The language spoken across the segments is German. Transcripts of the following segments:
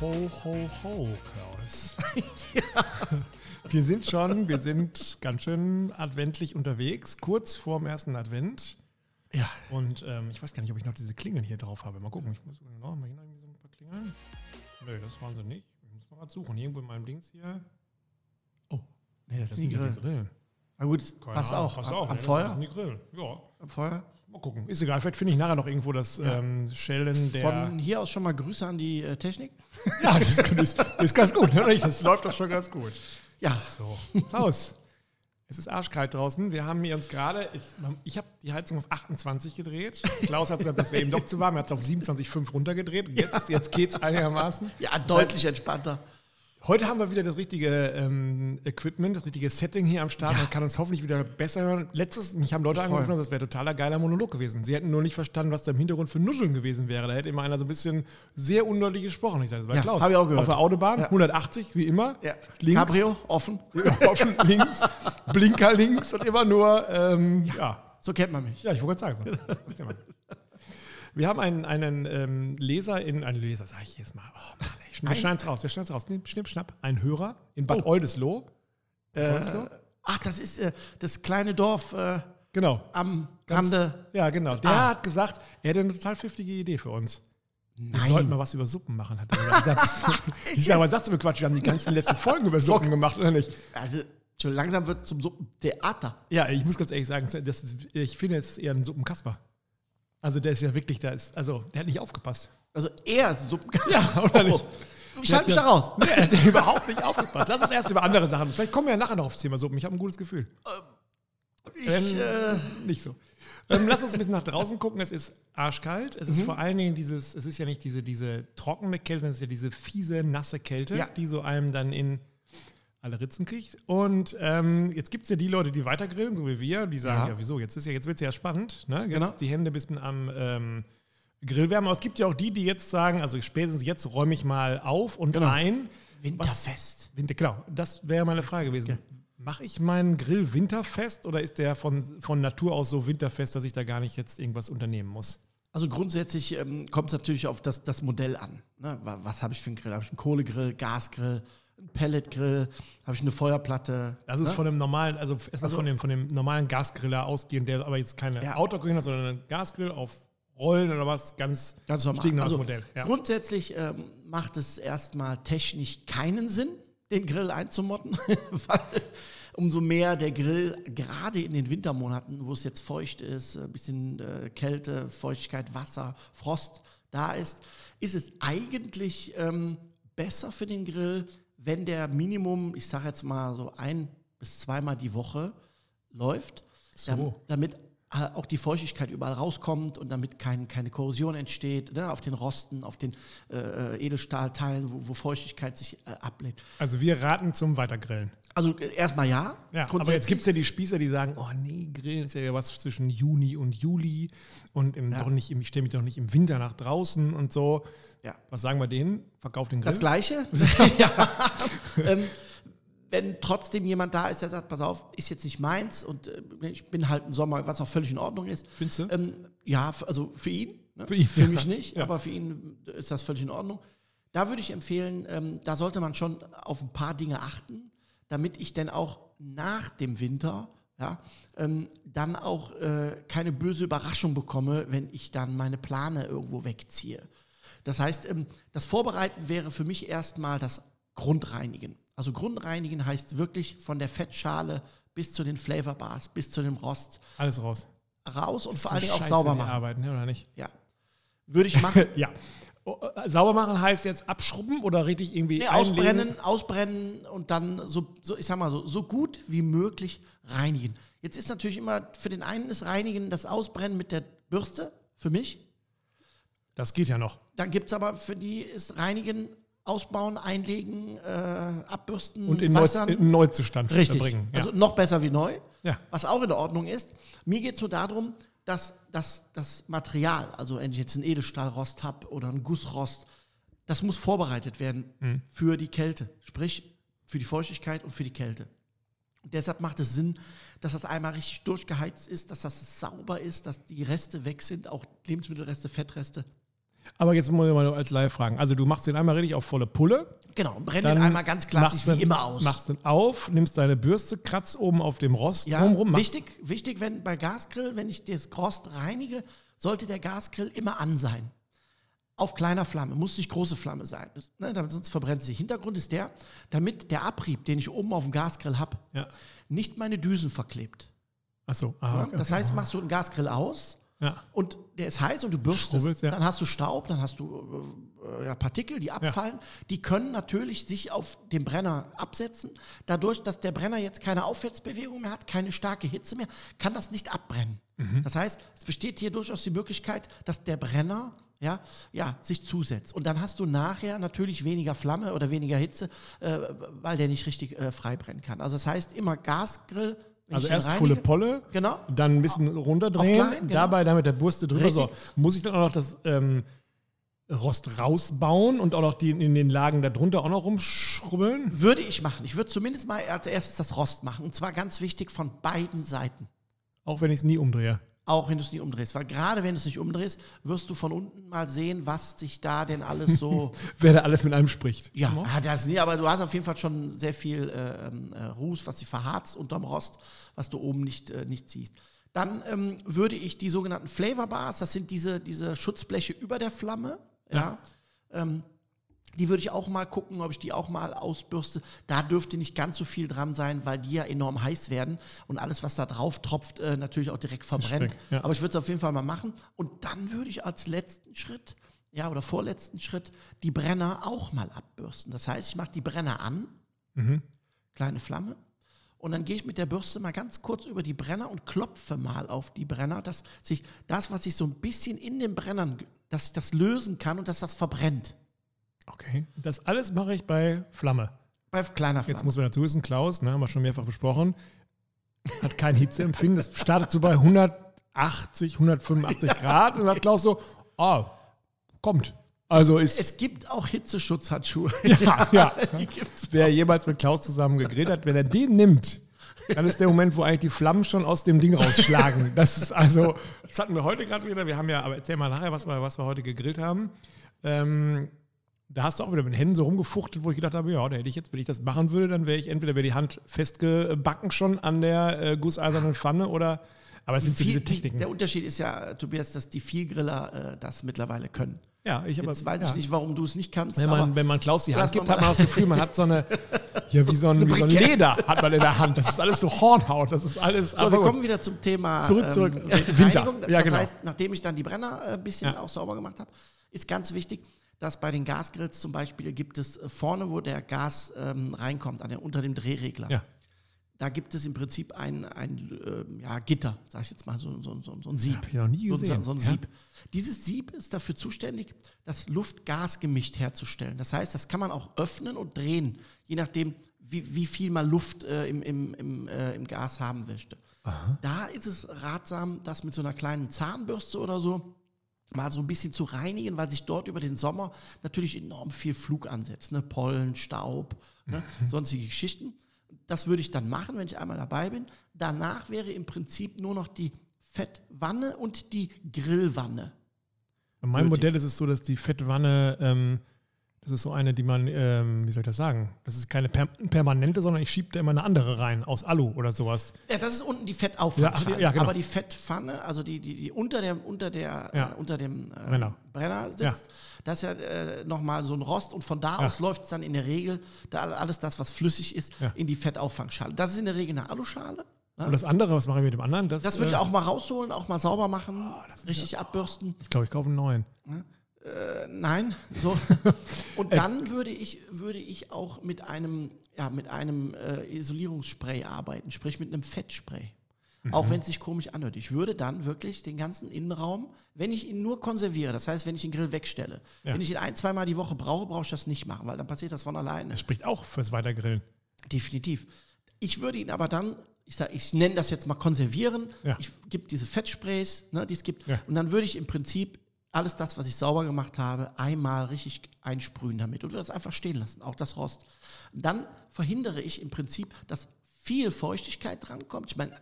ho, ho, ho, Klaus. Wir sind schon, wir sind ganz schön adventlich unterwegs, kurz vorm ersten Advent. Ja. Und ähm, ich weiß gar nicht, ob ich noch diese Klingeln hier drauf habe. Mal gucken, ich muss genau mal noch irgendwie so ein paar Klingeln. Nö, das waren sie nicht. Ich muss mal grad suchen. Irgendwo in meinem Dings hier. Oh, nee, das, Das ist die Grill. Grillen. Na gut, das Keine passt Ahnung, auch. Passt am, auch. am ja, das Feuer? sind die Grillen. Ja, Am Feuer? Mal gucken. Ist egal, vielleicht finde ich nachher noch irgendwo das Ja. ähm, Schellen der. Von hier aus schon mal Grüße an die äh, Technik. ja, das ist, das ist, das ganz gut, nicht? Das läuft doch schon ganz gut. Ja, So, Klaus. Es ist arschkalt draußen. Wir haben hier uns gerade, ich habe die Heizung auf 28 gedreht. Klaus hat gesagt, das wäre eben doch zu warm. Er hat es auf 27,5 runtergedreht. Jetzt, jetzt geht es einigermaßen. ja deutlich entspannter. Heute haben wir wieder das richtige ähm, Equipment, das richtige Setting hier am Start. Ja. Man kann uns hoffentlich wieder besser hören. Letztes, mich haben Leute Voll. angerufen, und das wäre totaler geiler Monolog gewesen. Sie hätten nur nicht verstanden, was da im Hintergrund für Nuscheln gewesen wäre. Da hätte immer einer so ein bisschen sehr undeutlich gesprochen. Ich sage, das war Ja, Klaus. hab ich auch gehört. Auf der Autobahn, Ja. 180, wie immer. Ja. Links. Cabrio, offen. offen links, Blinker links und immer nur, ähm, ja. So kennt man mich. Ja, ich wollte gerade sagen. So. Wir haben einen, einen ähm, Leser in, einen Leser, sage ich jetzt mal. Oh Mann, wir schneiden es raus, wir schneiden es raus. Schnipp, schnapp. Ein Hörer in Bad Oldesloe. Äh, Oldesloe? ach, das ist äh, das kleine Dorf äh, Genau. am Ganz- Rande. Ja, genau. Der Ah. hat gesagt, er hätte eine total pfiftige Idee für uns. Wir Nein. sollten mal was über Suppen machen, hat er gesagt. ich was sagst du für Quatsch? Wir haben die ganzen letzten Folgen über Suppen gemacht, oder nicht? Also, schon langsam wird zum Suppentheater. Ja, ich muss ganz ehrlich sagen, das ich finde, es ist eher ein Suppenkasper. Also der ist ja wirklich, da ist, also der hat nicht aufgepasst. Also eher Suppen. Ja, oder nicht? Ich halte mich da raus. Nee, er hat ja überhaupt nicht aufgepasst. Lass uns erst über andere Sachen. Vielleicht kommen wir ja nachher noch aufs Thema Suppen. Ich habe ein gutes Gefühl. Ich, Ähm, äh, Nicht so. Ähm, lass uns ein bisschen nach draußen gucken. Es ist arschkalt. Es ist Mhm. vor allen Dingen dieses, es ist ja nicht diese, diese trockene Kälte, sondern es ist ja diese fiese, nasse Kälte, Ja. die so einem dann in alle Ritzen kriegt. Und ähm, jetzt gibt es ja die Leute, die weiter grillen, so wie wir, die sagen, ja, Ja. wieso, jetzt, ist ja, jetzt wird es ja spannend. Ne? Jetzt Genau. die Hände ein bisschen am ähm, Grill wärmen. Aber es gibt ja auch die, die jetzt sagen, also spätestens jetzt räume ich mal auf und Genau. ein. Winterfest. Winter, genau, das wäre meine Frage gewesen. Mache ich meinen Grill winterfest oder ist der von, von Natur aus so winterfest, dass ich da gar nicht jetzt irgendwas unternehmen muss? Also grundsätzlich ähm, kommt es natürlich auf das, das Modell an. Ne? Wa- Was habe ich für einen Grill? Habe ich einen Kohlegrill, Gasgrill, einen Pelletgrill? Habe ich eine Feuerplatte? Das ist ne? von dem normalen, also erstmal Also- von, dem, von dem normalen Gasgriller ausgehend, der aber jetzt keine Ja. Outdoor-Grill hat, sondern einen Gasgrill auf Rollen oder was, ganz, Ganz normal. Also Modell. Ja. Grundsätzlich ähm, macht es erstmal technisch keinen Sinn, den Grill einzumotten, weil umso mehr der Grill gerade in den Wintermonaten, wo es jetzt feucht ist, ein bisschen äh, Kälte, Feuchtigkeit, Wasser, Frost da ist, ist es eigentlich ähm, besser für den Grill, wenn der Minimum, ich sage jetzt mal so ein bis zweimal die Woche läuft, So. dam- damit äh, auch die Feuchtigkeit überall rauskommt und damit kein, keine Korrosion entsteht, ne, auf den Rosten, auf den äh, Edelstahlteilen, wo, wo Feuchtigkeit sich äh, ablädt. Also wir raten zum Weitergrillen. Also äh, erstmal ja. Ja, aber jetzt gibt es ja die Spießer, die sagen, oh nee, Grillen ist ja was zwischen Juni und Juli und im, Ja. doch nicht, ich stelle mich doch nicht im Winter nach draußen und so. Ja. Was sagen wir denen? Verkauft den Grill. Das Gleiche. ja. ähm, wenn trotzdem jemand da ist, der sagt, pass auf, ist jetzt nicht meins und äh, ich bin halt ein Sommer, was auch völlig in Ordnung ist. Findest du? Ähm, ja, also für ihn. Ne? Für ihn, Für mich nicht, Ja. aber für ihn ist das völlig in Ordnung. Da würde ich empfehlen, ähm, da sollte man schon auf ein paar Dinge achten, damit ich dann auch nach dem Winter ja, ähm, dann auch äh, keine böse Überraschung bekomme, wenn ich dann meine Plane irgendwo wegziehe. Das heißt, ähm, das Vorbereiten wäre für mich erstmal das Grundreinigen. Also Grundreinigen heißt wirklich von der Fettschale bis zu den Flavorbars, bis zu dem Rost Alles raus. raus und vor allen Dingen auch sauber machen. Arbeiten, ja, oder nicht? Ja. Würde ich machen. Ja. Oh, äh, Sauber machen heißt jetzt abschrubben oder richtig irgendwie Nee, einlegen? ausbrennen, ausbrennen und dann so, so, ich sag mal so, so gut wie möglich reinigen. Jetzt ist natürlich immer, für den einen ist Reinigen das Ausbrennen mit der Bürste, für mich. Das geht ja noch. Dann gibt es aber für die ist Reinigen, Ausbauen, Einlegen, äh, Abbürsten, Und in, Neu Wassern. in Neuzustand Richtig. bringen. Ja. Also noch besser wie neu. Ja. Was auch in Ordnung ist. Mir geht es nur darum, dass, dass das Material, also wenn ich jetzt einen Edelstahlrost habe oder einen Gussrost, das muss vorbereitet werden Mhm. für die Kälte. Sprich, für die Feuchtigkeit und für die Kälte. Und deshalb macht es Sinn, dass das einmal richtig durchgeheizt ist, dass das sauber ist, dass die Reste weg sind, auch Lebensmittelreste, Fettreste. Aber jetzt muss ich mal als Live fragen. Also du machst den einmal richtig auf volle Pulle. Genau, und brenn den einmal ganz klassisch machst wie immer aus. Machst den auf, nimmst deine Bürste, kratzt oben auf dem Rost Ja, machst- wichtig, wichtig, wenn bei Gasgrill, wenn ich das Rost reinige, sollte der Gasgrill immer an sein. Auf kleiner Flamme, muss nicht große Flamme sein, ne, damit sonst verbrennt es sich. Hintergrund ist der, damit der Abrieb, den ich oben auf dem Gasgrill habe, Ja. nicht meine Düsen verklebt. Achso. Ja? Ah, okay. Das heißt, machst du einen Gasgrill aus ja. und der ist heiß und du bürstest, ja. dann hast du Staub, dann hast du äh, ja, Partikel, die abfallen. Die können natürlich sich auf den Brenner absetzen. Dadurch, dass der Brenner jetzt keine Aufwärtsbewegung mehr hat, keine starke Hitze mehr, kann das nicht abbrennen. Mhm. Das heißt, es besteht hier durchaus die Möglichkeit, dass der Brenner ja, ja, sich zusetzt. Und dann hast du nachher natürlich weniger Flamme oder weniger Hitze, äh, weil der nicht richtig äh, frei brennen kann. Also das heißt immer Gasgrill. Also erst reinige- volle Polle, Genau. dann ein bisschen runterdrehen, klein, genau. dabei dann mit der Bürste drüber. So, muss ich dann auch noch das ähm, Rost rausbauen und auch noch die in den Lagen darunter auch noch rumschrubbeln? Würde ich machen. Ich würde zumindest mal als erstes das Rost machen. Und zwar ganz wichtig von beiden Seiten. Auch wenn ich es nie umdrehe. Auch wenn du es nicht umdrehst. Weil gerade wenn du es nicht umdrehst, wirst du von unten mal sehen, was sich da denn alles so. Wer da alles mit einem spricht. ja, ah, das nie, aber du hast auf jeden Fall schon sehr viel äh, ähm, äh, Ruß, was sich verharzt unterm Rost, was du oben nicht, äh, nicht siehst. Dann ähm, würde ich die sogenannten Flavor Bars, das sind diese, diese Schutzbleche über der Flamme, ja. Ähm, die würde ich auch mal gucken, ob ich die auch mal ausbürste. Da dürfte nicht ganz so viel dran sein, weil die ja enorm heiß werden und alles, was da drauf tropft, äh, natürlich auch direkt verbrennt. Speck, ja. Aber ich würde es auf jeden Fall mal machen. Und dann würde ich als letzten Schritt, ja, oder vorletzten Schritt, die Brenner auch mal abbürsten. Das heißt, ich mache die Brenner an, Mhm. kleine Flamme. Und dann gehe ich mit der Bürste mal ganz kurz über die Brenner und klopfe mal auf die Brenner, dass sich das, was sich so ein bisschen in den Brennern, dass ich das lösen kann und dass das verbrennt. Okay. Das alles mache ich bei Flamme. Bei kleiner Flamme. Jetzt muss man dazu wissen, Klaus, ne, haben wir schon mehrfach besprochen, hat kein Hitzeempfinden. Das startet so bei 180, 185 Grad und dann hat Klaus so, ah, kommt. Also ist, es gibt auch Hitzeschutzhandschuhe. ja, ja. Gibt's. Wer jemals mit Klaus zusammen gegrillt hat, wenn er den nimmt, dann ist der Moment, wo eigentlich die Flammen schon aus dem Ding rausschlagen. Das ist also, das hatten wir heute gerade wieder. Wir haben ja, aber erzähl mal nachher, was wir, was wir heute gegrillt haben. Ähm, da hast du auch wieder mit den Händen so rumgefuchtelt, wo ich gedacht habe, ja, da hätte ich jetzt, wenn ich das machen würde, dann wäre ich entweder wäre die Hand festgebacken schon an der äh, gusseisernen Pfanne oder, aber es sind so Viel, diese die, Techniken. der Unterschied ist ja, Tobias, dass die Vielgriller äh, das mittlerweile können. ja, ich aber, Jetzt weiß ja. ich nicht, warum du es nicht kannst. Wenn aber man, wenn man Klaus die Hand gibt, hat man das Gefühl, man hat so eine, ja, wie so ein, wie so ein. Leder hat man in der Hand. Das ist alles so Hornhaut. Das ist alles. So, aber wir kommen wieder zum Thema Zurück, zurück. Ähm, Winter. Reinigung. Das Ja, genau. heißt, nachdem ich dann die Brenner äh, ein bisschen Ja. auch sauber gemacht habe, ist ganz wichtig, dass bei den Gasgrills zum Beispiel gibt es äh, vorne, wo der Gas ähm, reinkommt, an der, unter dem Drehregler, Ja. da gibt es im Prinzip ein, ein ähm, ja, Gitter, sag ich jetzt mal, so, so, so, so ein Sieb. Hab ich noch nie gesehen. so ein Ja. Sieb. Dieses Sieb ist dafür zuständig, das Luft-Gas-Gemisch herzustellen. Das heißt, das kann man auch öffnen und drehen, je nachdem, wie, wie viel man Luft äh, im, im, im, äh, im Gas haben möchte. Da ist es ratsam, das mit so einer kleinen Zahnbürste oder so mal so ein bisschen zu reinigen, weil sich dort über den Sommer natürlich enorm viel Flug ansetzt. Ne? Pollen, Staub, ne? sonstige Geschichten. Das würde ich dann machen, wenn ich einmal dabei bin. Danach wäre im Prinzip nur noch die Fettwanne und die Grillwanne. Bei meinem. Modell ist es so, dass die Fettwanne, ähm, das ist so eine, die man, ähm, wie soll ich das sagen? Das ist keine per permanente, sondern ich schiebe da immer eine andere rein, aus Alu oder sowas. Ja, das ist unten die Fettauffangschale. Ja, ja, genau. Aber die Fettpfanne, also die, die, die unter, der, unter, der, Ja. äh, unter dem äh, Brenner. Brenner sitzt, das ist ja äh, nochmal so ein Rost und von da aus läuft es dann in der Regel, da alles das, was flüssig ist, in die Fettauffangschale. Das ist in der Regel eine Aluschale. Und das andere, was mache ich mit dem anderen? Das, Das würde ich äh, auch mal rausholen, auch mal sauber machen, ist richtig abbürsten. Ich glaube, ich kaufe einen neuen. Äh, nein, so. Und dann würde ich, würde ich auch mit einem, ja, mit einem äh, Isolierungsspray arbeiten, sprich mit einem Fettspray. Mhm. Auch wenn es sich komisch anhört. Ich würde dann wirklich den ganzen Innenraum, wenn ich ihn nur konserviere, das heißt, wenn ich den Grill wegstelle, Ja. wenn ich ihn ein, zweimal die Woche brauche, brauche ich das nicht machen, weil dann passiert das von alleine. Das spricht auch fürs Weitergrillen. Definitiv. Ich würde ihn aber dann, ich sage, ich nenne das jetzt mal konservieren. Ja. Ich gebe diese Fettsprays, ne, die es gibt. Ja. Und dann würde ich im Prinzip alles das, was ich sauber gemacht habe, einmal richtig einsprühen damit und würde das einfach stehen lassen, auch das Rost. Dann verhindere ich im Prinzip, dass viel Feuchtigkeit drankommt. Ich meine,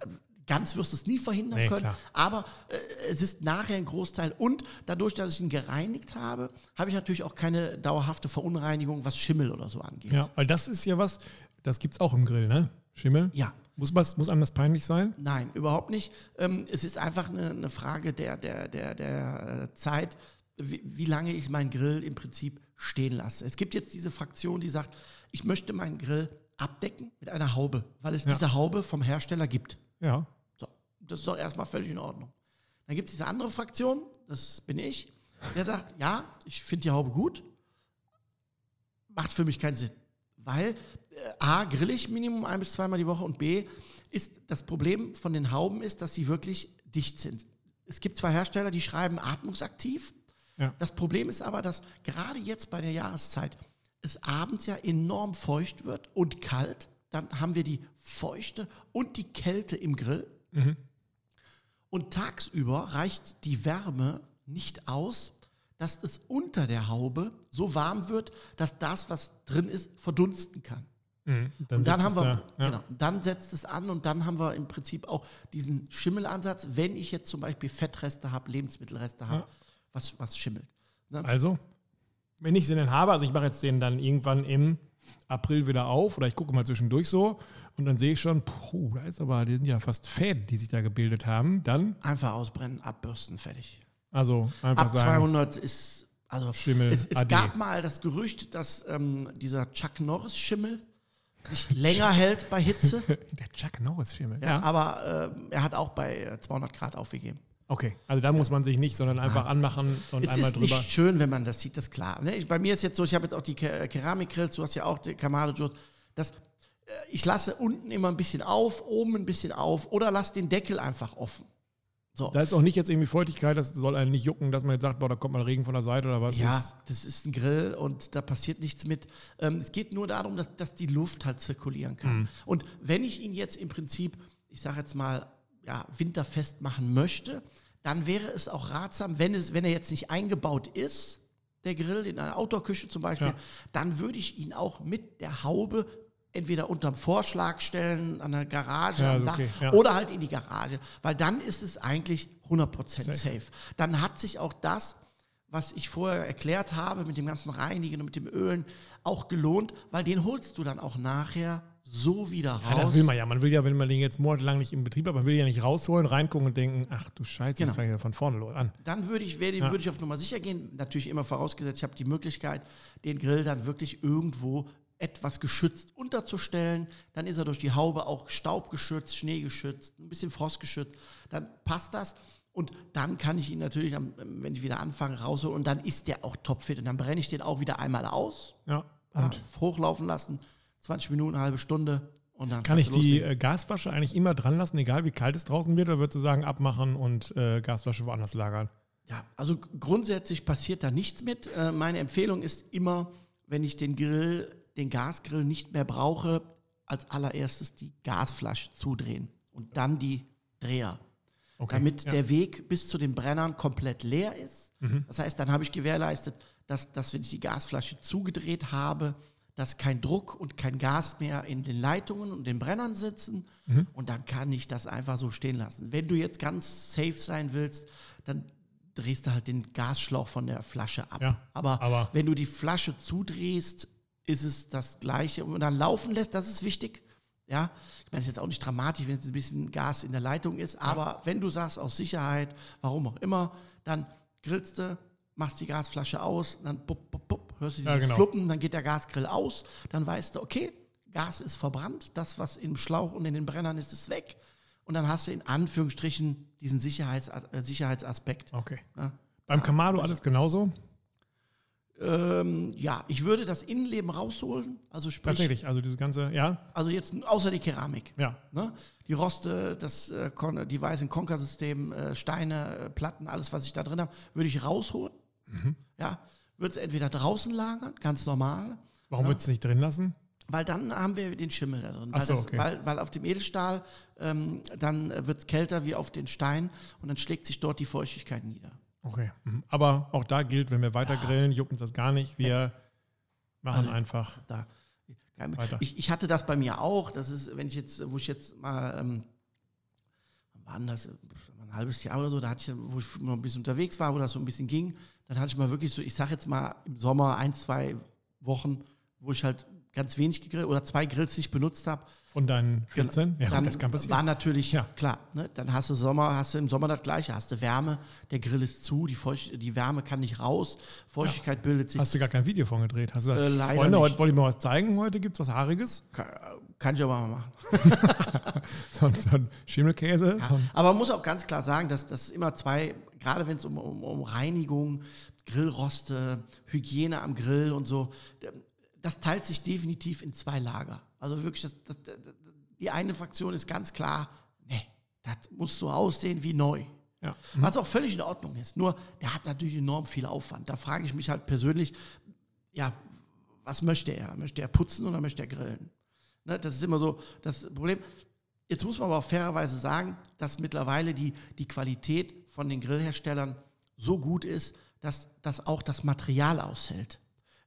ganz wirst du es nie verhindern Nee, können, klar. aber äh, es ist nachher ein Großteil. Und dadurch, dass ich ihn gereinigt habe, habe ich natürlich auch keine dauerhafte Verunreinigung, was Schimmel oder so angeht. Ja, weil das ist ja was, das gibt es auch im Grill, ne? Schimmel? Ja. Muss, was, muss einem das peinlich sein? Nein, überhaupt nicht. Ähm, es ist einfach eine, eine Frage der, der, der, der äh, Zeit, wie, wie lange ich meinen Grill im Prinzip stehen lasse. Es gibt jetzt diese Fraktion, die sagt, ich möchte meinen Grill abdecken mit einer Haube, weil es Ja. diese Haube vom Hersteller gibt. Ja. So, das ist doch erstmal völlig in Ordnung. Dann gibt es diese andere Fraktion, das bin ich, der sagt, ja, ich finde die Haube gut, macht für mich keinen Sinn. Weil äh, A, grill ich Minimum ein bis zweimal die Woche und B, ist das Problem von den Hauben ist, dass sie wirklich dicht sind. Es gibt zwei Hersteller, die schreiben atmungsaktiv. Ja. Das Problem ist aber, dass gerade jetzt bei der Jahreszeit es abends ja enorm feucht wird und kalt. Dann haben wir die Feuchte und die Kälte im Grill. Und tagsüber reicht die Wärme nicht aus, dass es unter der Haube so warm wird, dass das, was drin ist, verdunsten kann. Mhm. Dann, Und dann haben wir, da. Ja. genau, dann setzt es an und dann haben wir im Prinzip auch diesen Schimmelansatz, wenn ich jetzt zum Beispiel Fettreste habe, Lebensmittelreste habe, Ja. was, was schimmelt. Ne? Also, wenn ich sie denn habe, also ich mache jetzt den dann irgendwann im April wieder auf oder ich gucke mal zwischendurch so und dann sehe ich schon, puh, da ist aber, die sind ja fast Fäden, die sich da gebildet haben. Dann, Einfach ausbrennen, abbürsten, fertig. Also einfach Ab sagen, 200 ist, also Schimmel, es, es gab mal das Gerücht, dass ähm, dieser Chuck Norris Schimmel sich länger hält bei Hitze. der Chuck Norris Schimmel. Ja, Ja. aber ähm, er hat auch bei äh, 200 Grad aufgegeben. Okay, also da muss man sich nicht, sondern einfach anmachen und Es einmal ist drüber. nicht schön, wenn man das sieht, das ist klar. Ne? Bei mir ist jetzt so, ich habe jetzt auch die Ke- Keramikgrills, du hast ja auch die Kamado Joes. Das, äh, ich lasse unten immer ein bisschen auf, oben ein bisschen auf oder lasse den Deckel einfach offen. So. Da ist auch nicht jetzt irgendwie Feuchtigkeit, das soll einen nicht jucken, dass man jetzt sagt, boah, da kommt mal Regen von der Seite oder was. Ja, Ist, das ist ein Grill und da passiert nichts mit. Ähm, es geht nur darum, dass, dass die Luft halt zirkulieren kann. Mhm. Und wenn ich ihn jetzt im Prinzip, ich sage jetzt mal, ja, winterfest machen möchte, dann wäre es auch ratsam, wenn, es, wenn er jetzt nicht eingebaut ist, der Grill in einer Outdoor-Küche zum Beispiel, Ja. dann würde ich ihn auch mit der Haube entweder unterm Vorschlag stellen, an der Garage, Ja, am okay, Dach ja. oder halt in die Garage, weil dann ist es eigentlich 100% safe. Safe. Dann hat sich auch das, was ich vorher erklärt habe mit dem ganzen Reinigen und mit dem Ölen, auch gelohnt, weil den holst du dann auch nachher so wieder raus. ja, das will man ja. Man will ja, wenn man den jetzt monatelang nicht im Betrieb hat, man will ja nicht rausholen, reingucken und denken, ach du Scheiße, Genau. jetzt fange ich ja von vorne los an. Dann würde ich, werde, Ja. würde ich auf Nummer sicher gehen. Natürlich immer vorausgesetzt, ich habe die Möglichkeit, den Grill dann wirklich irgendwo etwas geschützt unterzustellen. Dann ist er durch die Haube auch staubgeschützt, schneegeschützt, ein bisschen frostgeschützt. Dann passt das. Und dann kann ich ihn natürlich, wenn ich wieder anfange, rausholen. Und dann ist der auch topfit. Und dann brenne ich den auch wieder einmal aus, Ja. Und hochlaufen lassen. 20 Minuten, eine halbe Stunde. Und dann kann ich die loslegen. äh, Gasflasche eigentlich immer dran lassen, egal wie kalt es draußen wird, oder würdest du sagen, abmachen und äh, Gasflasche woanders lagern? Ja, also grundsätzlich passiert da nichts mit. Äh, meine Empfehlung ist immer, wenn ich den Grill, den Gasgrill nicht mehr brauche, als allererstes die Gasflasche zudrehen und dann die Dreher. Okay. Damit ja. der Weg bis zu den Brennern komplett leer ist. Mhm. Das heißt, dann habe ich gewährleistet, dass, dass wenn ich die Gasflasche zugedreht habe, dass kein Druck und kein Gas mehr in den Leitungen und den Brennern sitzen. Mhm. Und dann kann ich das einfach so stehen lassen. Wenn du jetzt ganz safe sein willst, dann drehst du halt den Gasschlauch von der Flasche ab. Ja, aber, aber- wenn du die Flasche zudrehst, ist es das Gleiche. Und dann laufen lässt, das ist wichtig. Ja, ich meine, es ist jetzt auch nicht dramatisch, wenn jetzt ein bisschen Gas in der Leitung ist, aber wenn du sagst, aus Sicherheit, warum auch immer, dann grillst du, machst die Gasflasche aus, dann pup, pup, pup, hörst du Ja, dieses genau. Fluppen, dann geht der Gasgrill aus, dann weißt du, okay, Gas ist verbrannt, das, was im Schlauch und in den Brennern ist, ist weg. Und dann hast du in Anführungsstrichen diesen Sicherheits, äh, Sicherheitsaspekt. Okay. Ne? Beim Kamado alles genauso? Ähm, ja, ich würde das Innenleben rausholen, also sprich, Tatsächlich, also diese ganze, ja, also jetzt außer die Keramik. ja. Ne? Die Roste, das äh, die weißen Konkersystem, äh, Steine, äh, Platten, alles, was ich da drin habe, würde ich rausholen. Mhm. Ja, würde es entweder draußen lagern, ganz normal, Warum würdest du es nicht drin lassen? weil dann haben wir den Schimmel da drin. Ach Weil, so, das, okay. weil, weil auf dem Edelstahl ähm, dann wird es kälter wie auf den Stein und dann schlägt sich dort die Feuchtigkeit nieder. Okay. Mhm. Aber auch da gilt, wenn wir weiter grillen, juckt uns das gar nicht. Wir machen Also- einfach. Da. Weiter. Ich, ich hatte das bei mir auch. Das ist, wenn ich jetzt, wo ich jetzt mal ähm, waren das ein halbes Jahr oder so, da hatte ich, wo ich noch ein bisschen unterwegs war, wo das so ein bisschen ging, dann hatte ich mal wirklich so, ich sag jetzt mal im Sommer ein, zwei Wochen, wo ich halt ganz wenig gegrillt oder zwei Grills nicht benutzt habe. Von deinen 14? Ja, gut, dann das kann passieren. war natürlich, Ja. klar, ne, dann hast du Sommer, hast du im Sommer das Gleiche, hast du Wärme, der Grill ist zu, die, Feucht, die Wärme kann nicht raus, Feuchtigkeit bildet sich. Hast du gar kein Video von gedreht? Hast du das? Äh, leider Freunde, heute wollte ich mal was zeigen. Heute gibt es was Haariges. Kann, kann ich aber mal machen. So, ein- so ein Schimmelkäse. So ein, Aber man muss auch ganz klar sagen, dass das immer zwei, gerade wenn es um, um, um Reinigung, Grillroste, Hygiene am Grill und so, das teilt sich definitiv in zwei Lager. Also wirklich, das, das, das, die eine Fraktion ist ganz klar, nee, das muss so aussehen wie neu. ja. Was auch völlig in Ordnung ist. Nur, der hat natürlich enorm viel Aufwand. Da frage ich mich halt persönlich, ja, was möchte er? Möchte er putzen oder möchte er grillen? Ne, das ist immer so das Problem. Jetzt muss man aber auch fairerweise sagen, dass mittlerweile die, die Qualität von den Grillherstellern so gut ist, dass, dass auch das Material aushält.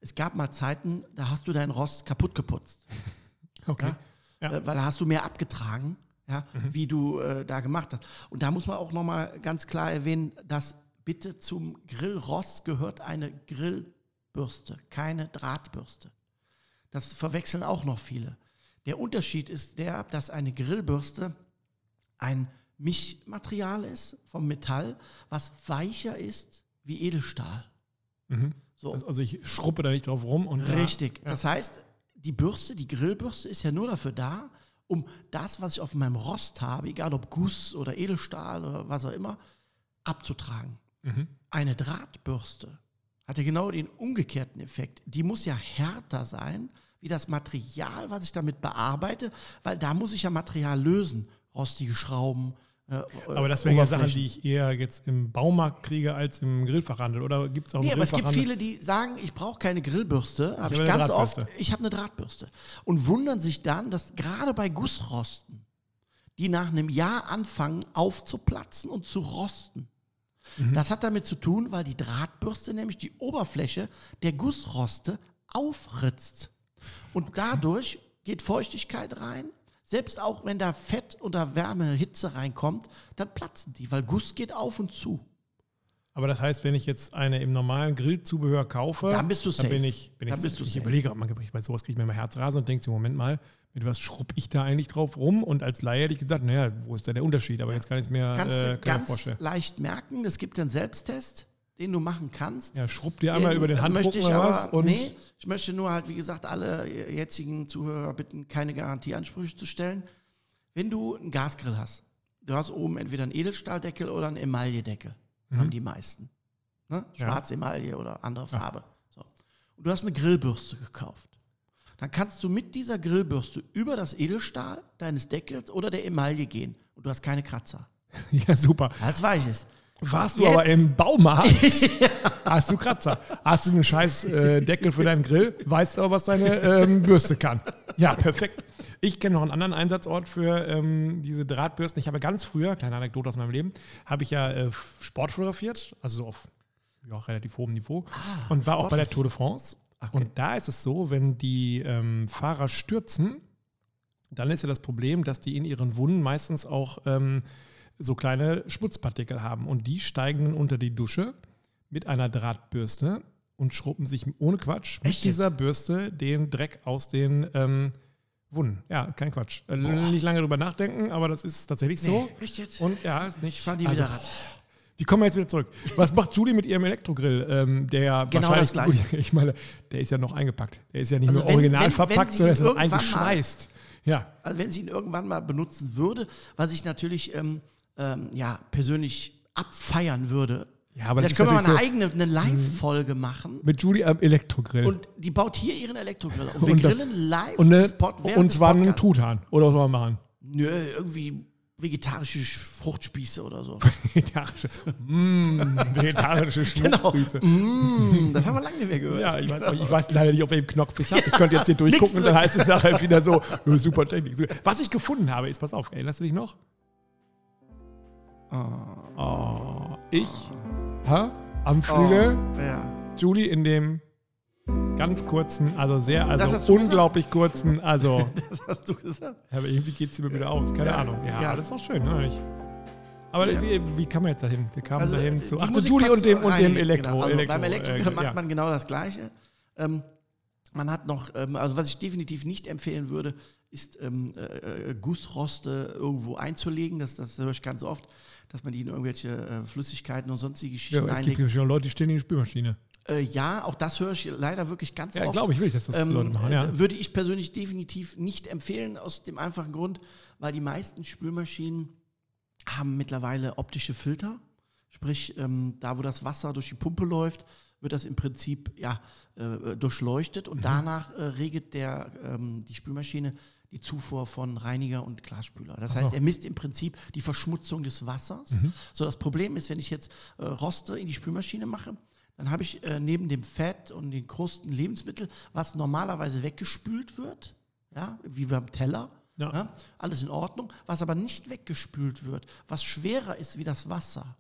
Es gab mal Zeiten, da hast du dein Rost kaputt geputzt. Okay. Ja? Ja. Äh, Weil da hast du mehr abgetragen, ja, wie du äh, da gemacht hast. Und da muss man auch nochmal ganz klar erwähnen, dass bitte zum Grillrost gehört eine Grillbürste, keine Drahtbürste. Das verwechseln auch noch viele. Der Unterschied ist der, dass eine Grillbürste ein Mischmaterial ist vom Metall, was weicher ist wie Edelstahl. Mhm. So. Das, also ich schruppe da nicht drauf rum. Und Richtig. Ja. Das heißt, die Bürste, die Grillbürste ist ja nur dafür da, um das, was ich auf meinem Rost habe, egal ob Guss oder Edelstahl oder was auch immer, abzutragen. Mhm. Eine Drahtbürste hat ja genau den umgekehrten Effekt. Die muss ja härter sein, wie das Material, was ich damit bearbeite, weil da muss ich ja Material lösen. Rostige Schrauben. Äh, Aber das wären ja Sachen, die ich eher jetzt im Baumarkt kriege als im Grillfachhandel. Oder gibt es auch Nee, aber es gibt viele, die sagen, ich brauche keine Grillbürste. Habe habe ich eine ganz oft. Ich habe eine Drahtbürste. Und wundern sich dann, dass gerade bei Gussrosten, die nach einem Jahr anfangen aufzuplatzen und zu rosten. Mhm. Das hat damit zu tun, weil die Drahtbürste nämlich die Oberfläche der Gussroste aufritzt. Und dadurch geht Feuchtigkeit rein. Selbst auch wenn da Fett oder Wärme, Hitze reinkommt, dann platzen die, weil Guss geht auf und zu. Aber das heißt, wenn ich jetzt eine im normalen Grillzubehör kaufe, Dann bist du safe. Dann bin ich, bin Dann ich, bist du ich safe. überlege, man, bei sowas kriege ich mir immer Herzrasen und denke so, Moment mal, mit was schrub ich da eigentlich drauf rum? Und als Laie hätte ich gesagt, naja, wo ist da der Unterschied? Aber jetzt kann ich es mir kannst äh, du ganz vorstellen. leicht merken. Es gibt einen Selbsttest, den du machen kannst. Ja, schrubb dir einmal Den über den Handdruck möchte ich aber, was? Und nee, ich möchte nur halt, wie gesagt, alle jetzigen Zuhörer bitten, keine Garantieansprüche zu stellen. Wenn du einen Gasgrill hast, du hast oben entweder einen Edelstahldeckel oder einen Emailledeckel, haben die meisten. Ne? Mhm. Ja. Schwarz Emaille oder andere Farbe. So. Und du hast eine Grillbürste gekauft. Dann kannst du mit dieser Grillbürste über das Edelstahl deines Deckels oder der Emaille gehen und du hast keine Kratzer. ja, super. Als weiches. Warst du Jetzt- aber im Baumarkt, hast du Kratzer. Hast du einen scheiß äh, Deckel für deinen Grill, weißt du aber, was deine ähm, Bürste kann. Ja, perfekt. Ich kenne noch einen anderen Einsatzort für ähm, diese Drahtbürsten. Ich habe ganz früher, kleine Anekdote aus meinem Leben, habe ich ja äh, Sport fotografiert, also so auf ja, relativ hohem Niveau und war auch bei der Tour de France. Und da ist es so, wenn die ähm, Fahrer stürzen, dann ist ja das Problem, dass die in ihren Wunden meistens auch ähm, so kleine Schmutzpartikel haben. Und die steigen dann unter die Dusche mit einer Drahtbürste und schrubben sich ohne Quatsch mit Echt dieser Bürste den Dreck aus den ähm, Wunden. Ja, kein Quatsch. Äh, Nicht lange drüber nachdenken, aber das ist tatsächlich so. Nee, echt jetzt? Und ja, ist nicht. Fahren die also, wieder Rad. Wie kommen wir jetzt wieder zurück? Was macht Julie mit ihrem Elektrogrill? Ähm, der ja Genau wahrscheinlich, das Gleiche. Ich meine, der ist ja noch eingepackt. Der ist ja nicht Also nur wenn- original wenn- verpackt, wenn sondern ist irgendwann mal- eingeschweißt. Ja, Also wenn sie ihn irgendwann mal benutzen würde, was ich natürlich ähm, ähm, ja, persönlich abfeiern würde. Ja, aber Vielleicht können wir mal eine Mhm. eigene eine Live-Folge machen. mit Julie am Elektrogrill. Und die baut hier ihren Elektrogrill. Und wir Und- grillen live und, eine, das Pod- während und zwar einen. Truthahn. Oder was soll man machen? Nö, irgendwie vegetarische Fruchtspieße oder so. Vegetarische, mm, vegetarische Genau. Schmuckgrüße. mm, das haben wir lange nicht mehr gehört. Ja, ich weiß, aber ich weiß leider nicht, auf welchem Knopf ich habe. Ich könnte jetzt hier durchgucken und dann heißt es nachher wieder so, "Ja, super Technik. super." Was ich gefunden habe, ist, pass auf, erinnerst du dich noch? Oh, ich hä, am Flügel, Oh, ja. Julie in dem ganz kurzen, also sehr, also unglaublich kurzen, also, Das hast du gesagt. aber irgendwie geht es mir wieder aus, keine Ja, Ahnung. Ja, ja. das ist doch schön, oder nicht? Aber Ja. wie, wie kam man jetzt dahin? Wir kamen dahin äh, zu, ach, zu Julie und dem, und rein, dem Elektro. Genau. Also Elektro beim Elektriker äh, macht man genau das Gleiche. Ähm, man hat noch, ähm, also was ich definitiv nicht empfehlen würde, ist ähm, äh, äh, Gussroste irgendwo einzulegen. Das, das höre ich ganz oft, dass man die in irgendwelche äh, Flüssigkeiten und sonstige Ja, Geschichten aber es gibt einlegt. ja schon Leute, die stehen in die Spülmaschine. Äh, ja, auch das höre ich leider wirklich ganz Ja, oft. glaube ich, will ich, dass das Ähm, Leute machen. Ja. äh, Würde ich persönlich definitiv nicht empfehlen, aus dem einfachen Grund, weil die meisten Spülmaschinen haben mittlerweile optische Filter. Sprich, ähm, da wo das Wasser durch die Pumpe läuft, wird das im Prinzip ja, äh, durchleuchtet Mhm. und danach äh, regelt der, ähm, die Spülmaschine die Zufuhr von Reiniger und Glasspüler. Das so. heißt, er misst im Prinzip die Verschmutzung des Wassers. Mhm. So, das Problem ist, wenn ich jetzt äh, Roste in die Spülmaschine mache, dann habe ich äh, neben dem Fett und den Krusten Lebensmittel, was normalerweise weggespült wird, ja, wie beim Teller. Ja. Ja, alles in Ordnung. Was aber nicht weggespült wird, was schwerer ist wie das Wasser,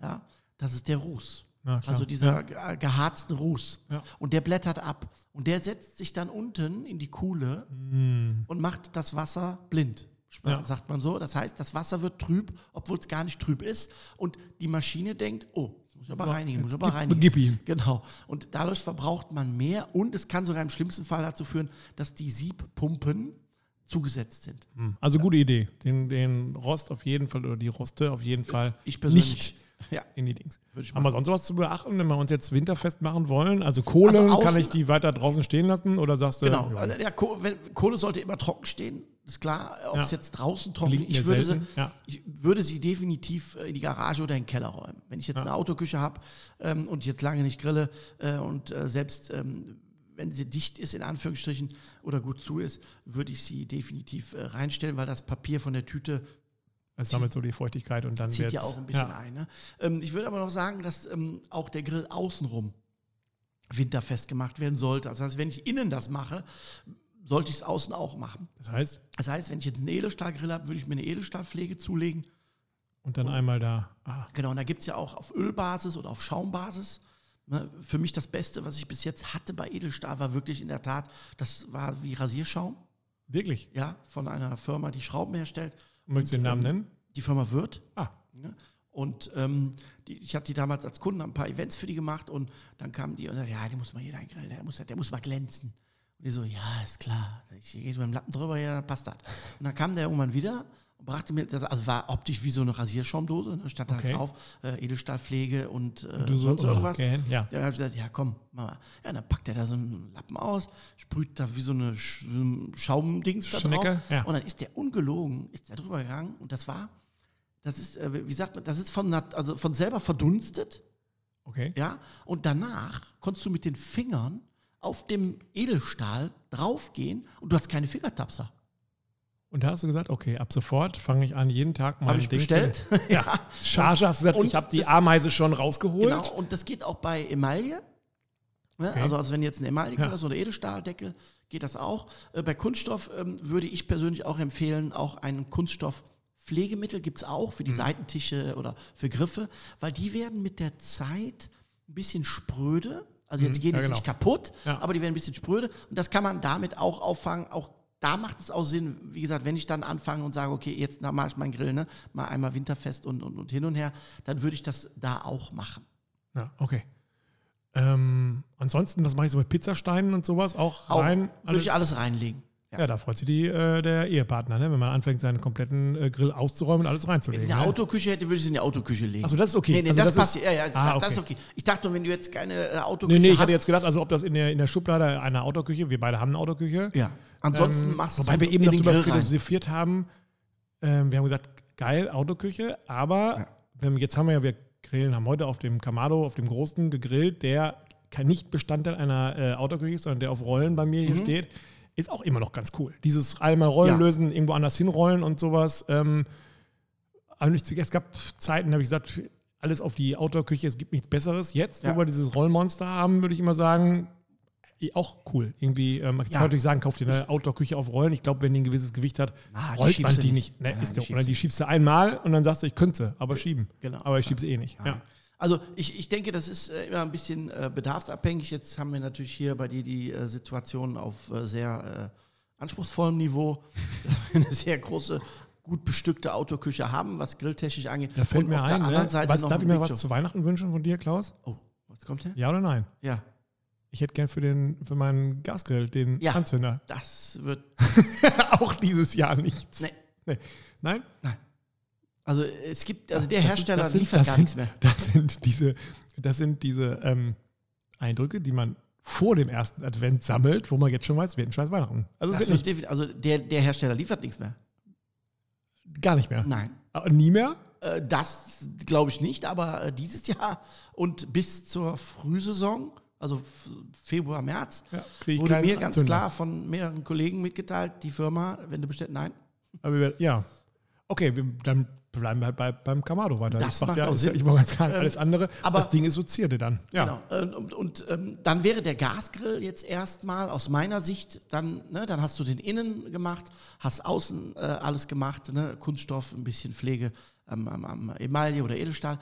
ja, das ist der Ruß. Ja. Also dieser Ja. ge- geharzte Ruß. Ja. Und der blättert ab. Und der setzt sich dann unten in die Kuhle Mm. und macht das Wasser blind. Sagt man so. Das heißt, das Wasser wird trüb, obwohl es gar nicht trüb ist. Und die Maschine denkt, oh, das muss ich aber reinigen, muss ich aber Gib, reinigen. gib ihm. Genau. Und dadurch verbraucht man mehr und es kann sogar im schlimmsten Fall dazu führen, dass die Siebpumpen zugesetzt sind. Hm. Also gute Idee. Den, den Rost auf jeden Fall oder die Roste auf jeden Fall Ich persönlich. nicht Ja, in die Dings. Haben wir sonst was zu beachten, wenn wir uns jetzt winterfest machen wollen? Also Kohle, Also außen- kann ich die weiter draußen stehen lassen oder sagst du, Genau. ja, Also, ja, Kohle sollte immer trocken stehen. Ist klar. Ob Ja. es jetzt draußen trocken ist. Ich würde, sie, ja. ich würde sie definitiv äh, in die Garage oder in den Keller räumen. Wenn ich jetzt eine Autoküche habe ähm, und ich jetzt lange nicht grille äh, und äh, selbst ähm, wenn sie dicht ist, in Anführungsstrichen, oder gut zu ist, würde ich sie definitiv äh, reinstellen, weil das Papier von der Tüte es sammelt so die Feuchtigkeit und dann zieht wird's- ja auch ein bisschen ja. ein. Ne? Ähm, ich würde aber noch sagen, dass ähm, auch der Grill außenrum winterfest gemacht werden sollte. Das heißt, wenn ich innen das mache, sollte ich es außen auch machen. Das heißt, Das heißt, wenn ich jetzt einen Edelstahlgrill habe, würde ich mir eine Edelstahlpflege zulegen. und dann einmal da. Ah, Genau, und da gibt es ja auch auf Ölbasis oder auf Schaumbasis. Ne, für mich das Beste, was ich bis jetzt hatte bei Edelstahl, war wirklich in der Tat, das war wie Rasierschaum, wirklich? ja, von einer Firma, die Schrauben herstellt. Möchtest du den Namen ähm, nennen? Die Firma Wirth. Ah, Ne? Und ähm, die, ich hatte die damals als Kunden ein paar Events für die gemacht und dann kamen die und sagten, ja, die muss mal hier reingrillen, der muss, der muss mal glänzen. Und die so, ja, ist klar. Ich gehe jetzt mit dem Lappen drüber, ja, dann passt das. Und dann kam der irgendwann wieder brachte mir, das also war optisch wie so eine Rasierschaumdose, ne? stand da Okay. drauf, äh, Edelstahlpflege und, äh, du so, sonst irgendwas. okay, ja. Da habe ich gesagt, ja komm, mach mal. Ja, dann packt er da so einen Lappen aus, sprüht da wie so eine Sch Schaumdings da Schnecke, drauf. ja. Und dann ist der ungelogen, ist der drüber gegangen und das war, das ist, äh, wie sagt man, das ist von, also von selber verdunstet, Okay. ja. Und danach konntest du mit den Fingern auf dem Edelstahl draufgehen und du hast keine Fingertapser. Und da hast du gesagt, okay, ab sofort fange ich an, jeden Tag Habe ich Ding bestellt. Zu, ja. Charge hast du gesagt, Und ich habe die das- Ameise schon rausgeholt. Genau, und das geht auch bei Emaille. Ne? Okay. Also, also wenn jetzt ein Emaille Ja. ist oder Edelstahldeckel, geht das auch. Äh, bei Kunststoff ähm, würde ich persönlich auch empfehlen, auch einen Kunststoff-Pflegemittel gibt es auch Mhm. für die Seitentische oder für Griffe, weil die werden mit der Zeit ein bisschen spröde. Also jetzt Mhm. gehen Ja, die genau. nicht kaputt, Ja. aber die werden ein bisschen spröde. Und das kann man damit auch auffangen. Auch da macht es auch Sinn, wie gesagt, wenn ich dann anfange und sage, okay, jetzt mache ich meinen Grill, ne, mal einmal winterfest und, und, und hin und her, dann würde ich das da auch machen. Ja, okay. Ähm, ansonsten, was mache ich so mit Pizzasteinen und sowas? Auch, Auch rein? Würde ich alles reinlegen. Ja. da freut sich die, äh, der Ehepartner, ne? wenn man anfängt, seinen kompletten äh, Grill auszuräumen und alles Wenn reinzulegen. ich eine ne? Autoküche hätte, würde ich sie in die Autoküche legen. Achso, das ist okay. nee, nee, also das, ist- passt. Ja, ja, das, Ah, das ist okay. okay. Ich dachte nur, wenn du jetzt keine äh, Autoküche Nee, nee, ich hast. hatte jetzt gedacht, also ob das in der, in der Schublade einer Autoküche, wir beide haben eine Autoküche. ja. Ansonsten Ähm, machst du Wobei wir eben noch darüber philosophiert haben. Ähm, wir haben gesagt, geil, Autoküche, aber Ja. jetzt haben wir ja, wir grillen, haben heute auf dem Kamado, auf dem großen gegrillt, der kein nicht Bestandteil einer äh, Autoküche ist, sondern der auf Rollen bei mir hier Mhm. steht, ist auch immer noch ganz cool. Dieses einmal Rollen Ja. lösen, irgendwo anders hinrollen und sowas. Ähm, aber ich, es gab Zeiten, da habe ich gesagt, alles auf die Outdoor-Küche, es gibt nichts Besseres. Jetzt, Ja. wo wir dieses Rollmonster haben, würde ich immer sagen, auch cool. Irgendwie, ähm, man kann Ja. natürlich sagen, kauft dir eine Outdoor-Küche auf Rollen. Ich glaube, wenn die ein gewisses Gewicht hat, Ah, rollt man du die nicht. Ne, Nein, ist die oder die schiebst du einmal und dann sagst du, ich könnte sie, aber schieben. Genau. Aber ich schiebe sie eh nicht. Ja. Also ich, ich denke, das ist äh, immer ein bisschen äh, bedarfsabhängig. Jetzt haben wir natürlich hier bei dir die äh, Situation auf äh, sehr äh, anspruchsvollem Niveau. eine sehr große gut bestückte Outdoor-Küche haben, was grilltechnisch angeht. Da fällt Und mir auf ein, der ne? anderen Seite was, noch darf ich mir was zu Weihnachten wünschen von dir, Klaus? Oh, was kommt her? Ja oder nein? Ja, Ich hätte gern für, den, für meinen Gasgrill den Ja. Anzünder. das wird. Auch dieses Jahr nichts. Nee. Nee. Nein? Also es gibt, also der Das sind- Hersteller sind- liefert das gar sind- nichts mehr. Das sind diese, das sind diese ähm, Eindrücke, die man vor dem ersten Advent sammelt, wo man jetzt schon weiß, wird ein scheiß Weihnachten. Also also der, der Hersteller liefert nichts mehr. gar nicht mehr. Nein. Aber nie mehr? Äh, Das glaube ich nicht, aber äh, dieses Jahr und bis zur Frühsaison, also Februar, März, Ja, wurde mir ganz Anzünder. klar von mehreren Kollegen mitgeteilt, die Firma, wenn du bestellst, nein. Aber ja. Okay, wir, dann bleiben wir halt bei, beim Kamado weiter. Das macht macht ja, auch Sinn. Ich wollte sagen, Ähm, alles andere. aber- das Ding ist so Zierde dann. Ja. Genau. Äh, Und, und ähm, dann wäre der Gasgrill jetzt erstmal aus meiner Sicht, dann, ne, dann hast du den innen gemacht, hast außen äh, alles gemacht, ne, Kunststoff, ein bisschen Pflege am, am, am Emaille oder Edelstahl.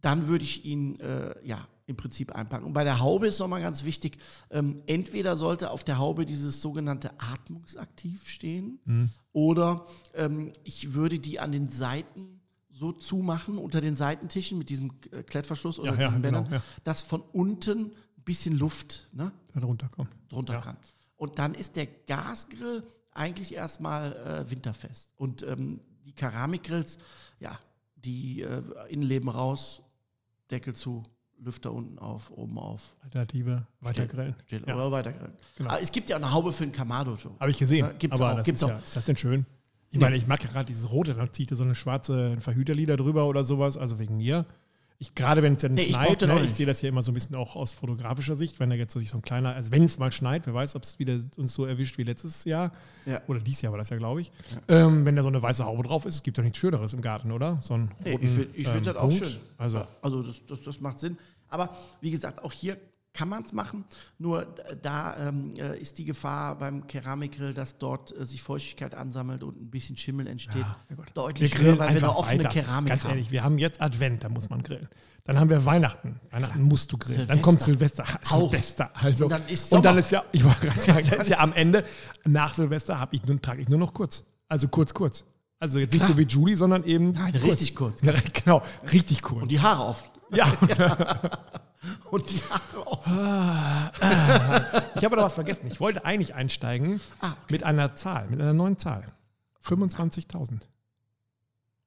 Dann würde ich ihn äh, ja im Prinzip einpacken. Und bei der Haube ist nochmal ganz wichtig, ähm, entweder sollte auf der Haube dieses sogenannte Atmungsaktiv stehen oder ähm, ich würde die an den Seiten so zumachen, unter den Seitentischen mit diesem äh, Klettverschluss oder Ja, ja, diesen genau, Bändern, ja. dass von unten ein bisschen Luft ne, drunter kommt. drunter kann. Und dann ist der Gasgrill eigentlich erstmal äh, winterfest. Und ähm, die Keramikgrills, ja, die äh, Innenleben raus, Deckel zu, Lüfter unten auf, oben auf. Alternative, weiter grillen. Still, Ja. Oder weitergrillen. Genau. Aber es gibt ja auch eine Haube für einen Kamado schon. Habe ich gesehen. Ja, gibt's aber auch, gibt's ist, ja, auch. ist das denn schön? Ich Nee. meine, ich mag ja gerade dieses Rote, dann zieht er so eine schwarze Verhüterlieder drüber oder sowas, also wegen mir. Ich, gerade wenn es dann Nee, ich schneit, ne, ich nicht. sehe das ja immer so ein bisschen auch aus fotografischer Sicht, wenn da jetzt so ein kleiner, also wenn es mal schneit, wer weiß, ob es wieder uns so erwischt wie letztes Jahr. Ja. Oder dieses Jahr war das ja, glaube ich. Ähm, wenn da so eine weiße Haube drauf ist, es gibt doch nichts Schöneres im Garten, oder? So einen Nee, ich finde ich find ähm, das auch Punkt. schön. Also, Also das, das, das macht Sinn. Aber wie gesagt, auch hier kann man es machen. Nur d- da ähm, äh, ist die Gefahr beim Keramikgrill, dass dort äh, sich Feuchtigkeit ansammelt und ein bisschen Schimmel entsteht. Ja, Deutlich höher, weil wir eine offene weiter. Keramik Ganz haben. ehrlich, wir haben jetzt Advent, da muss man grillen. Dann haben wir Weihnachten. Weihnachten musst du grillen. Dann Silvester. kommt Silvester. Auch. Silvester. Also. Und dann ist Und dann ist ja, ich wollte gerade sagen, dann ist ja am Ende, nach Silvester habe ich nur, trage ich nur noch kurz. Also kurz, kurz. Also jetzt nicht Klar. so wie Julie, sondern eben. Nein, kurz. richtig kurz. Ja, genau, richtig kurz. Und die Haare auf. ja, Und die Haare auf. ich habe aber was vergessen. Ich wollte eigentlich einsteigen Ah, mit einer Zahl, mit einer neuen Zahl. 25.000.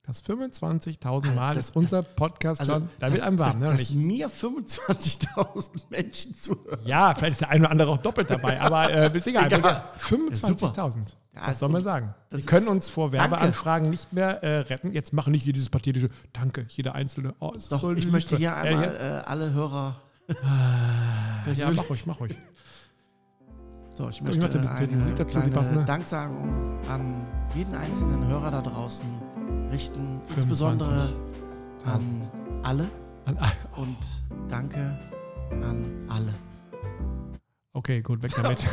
Das 25.000 Mal das- ist unser Podcast schon. Da wird einem warm, dass, ne? dass mir 25.000 Menschen zuhören. Ja, vielleicht ist der eine oder andere auch doppelt dabei, aber äh, ist egal. Egal. 25.000. Ja, Was ist soll man sagen? Das Wir können uns vor Danke. Werbeanfragen nicht mehr äh, retten. Jetzt machen nicht hier dieses pathetische Danke, jeder Einzelne. Oh, Doch, so ich möchte hier Ja, einmal jetzt- äh, alle Hörer ja, mach ruhig, mach ruhig. So, ich ich möchte mach da ein bisschen die Musik dazu, die kleine passende. Danksagung an jeden einzelnen Hörer da draußen richten, insbesondere an alle An- und danke an alle. Okay, gut, weg damit.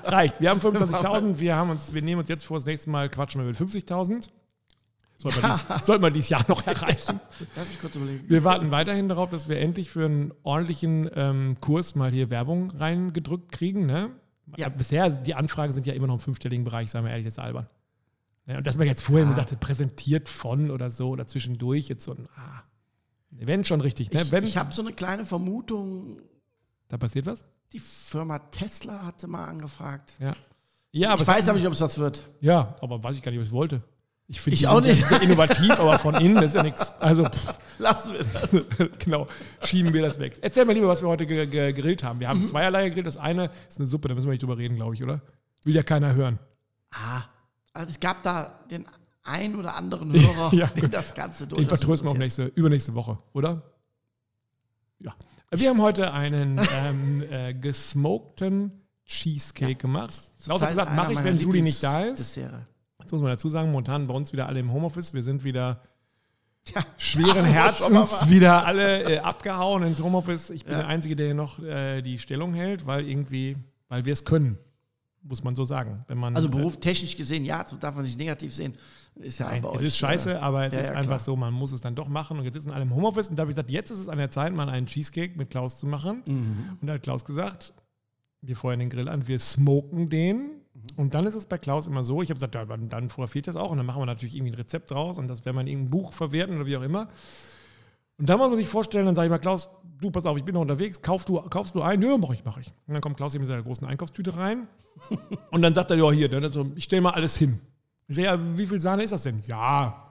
Reicht. Wir haben 25.000. Wir, haben uns, wir nehmen uns jetzt vor, das nächste Mal quatschen wir mit 50.000. Sollten wir, dies, sollten wir dieses Jahr noch erreichen. Lass mich kurz überlegen. Wir warten weiterhin darauf, dass wir endlich für einen ordentlichen ähm, Kurs mal hier Werbung reingedrückt kriegen. Ne? Ja. Bisher, die Anfragen sind ja immer noch im fünfstelligen Bereich, sagen wir ehrlich, das ist albern. Und dass man jetzt vorher Ja. gesagt hat, präsentiert von oder so oder zwischendurch, jetzt so ein, ah, wenn schon richtig, ne? Ich, wenn, ich habe so eine kleine Vermutung, da passiert was? die Firma Tesla hatte mal angefragt. Ja. Ja, aber ich weiß aber nicht, ob es was wird. Ja, aber weiß ich gar nicht, was ich wollte. Ich finde Ich auch nicht. innovativ, aber von innen ist ja nichts. Also, pff, Lassen wir das. genau, schieben wir das weg. Erzähl mal lieber, was wir heute ge ge gegrillt haben. Wir Mhm. haben zweierlei gegrillt. Das eine ist eine Suppe, da müssen wir nicht drüber reden, glaube ich, oder? Will ja keiner hören. Ah, also es gab da den ein oder anderen Hörer, Ja, den das Ganze Den durchaus vertrösten wir auf interessiert. nächste, übernächste Woche, oder? Ja. Wir haben heute einen ähm, äh, gesmokten Cheesecake gemacht. Klaus hat Zurzeit gesagt, mache ich, wenn Julie nicht da ist. Lieblingsdessert. Jetzt muss man dazu sagen, momentan bei uns wieder alle im Homeoffice. Wir sind wieder Tja, schweren Herzens wieder alle äh, abgehauen ins Homeoffice. Ich bin Ja. der Einzige, der hier noch äh, die Stellung hält, weil irgendwie, weil wir es können, muss man so sagen. Wenn man, Also beruftechnisch gesehen, ja, darf man nicht negativ sehen. Ist ja äh, Nein, es ist scheiße, äh, aber es ja, ist ja, einfach klar. so, man muss es dann doch machen. Und jetzt sitzen alle im Homeoffice und da habe ich gesagt, jetzt ist es an der Zeit, mal einen Cheesecake mit Klaus zu machen. Mhm. Und da hat Klaus gesagt, wir feuern den Grill an, wir smoken den Und dann ist es bei Klaus immer so, ich habe gesagt, ja, dann, fotografiert das auch und dann machen wir natürlich irgendwie ein Rezept draus und das werden wir in irgendein Buch verwerten oder wie auch immer. Und da muss man sich vorstellen, dann sage ich mal, Klaus, du, pass auf, ich bin noch unterwegs, kauf du, kaufst du ein? Ja, mach ich, mach ich. Und dann kommt Klaus hier mit seiner großen Einkaufstüte rein und dann sagt er, ja, hier, dann so, ich stelle mal alles hin. Ich sage, ja, wie viel Sahne ist das denn? Ja,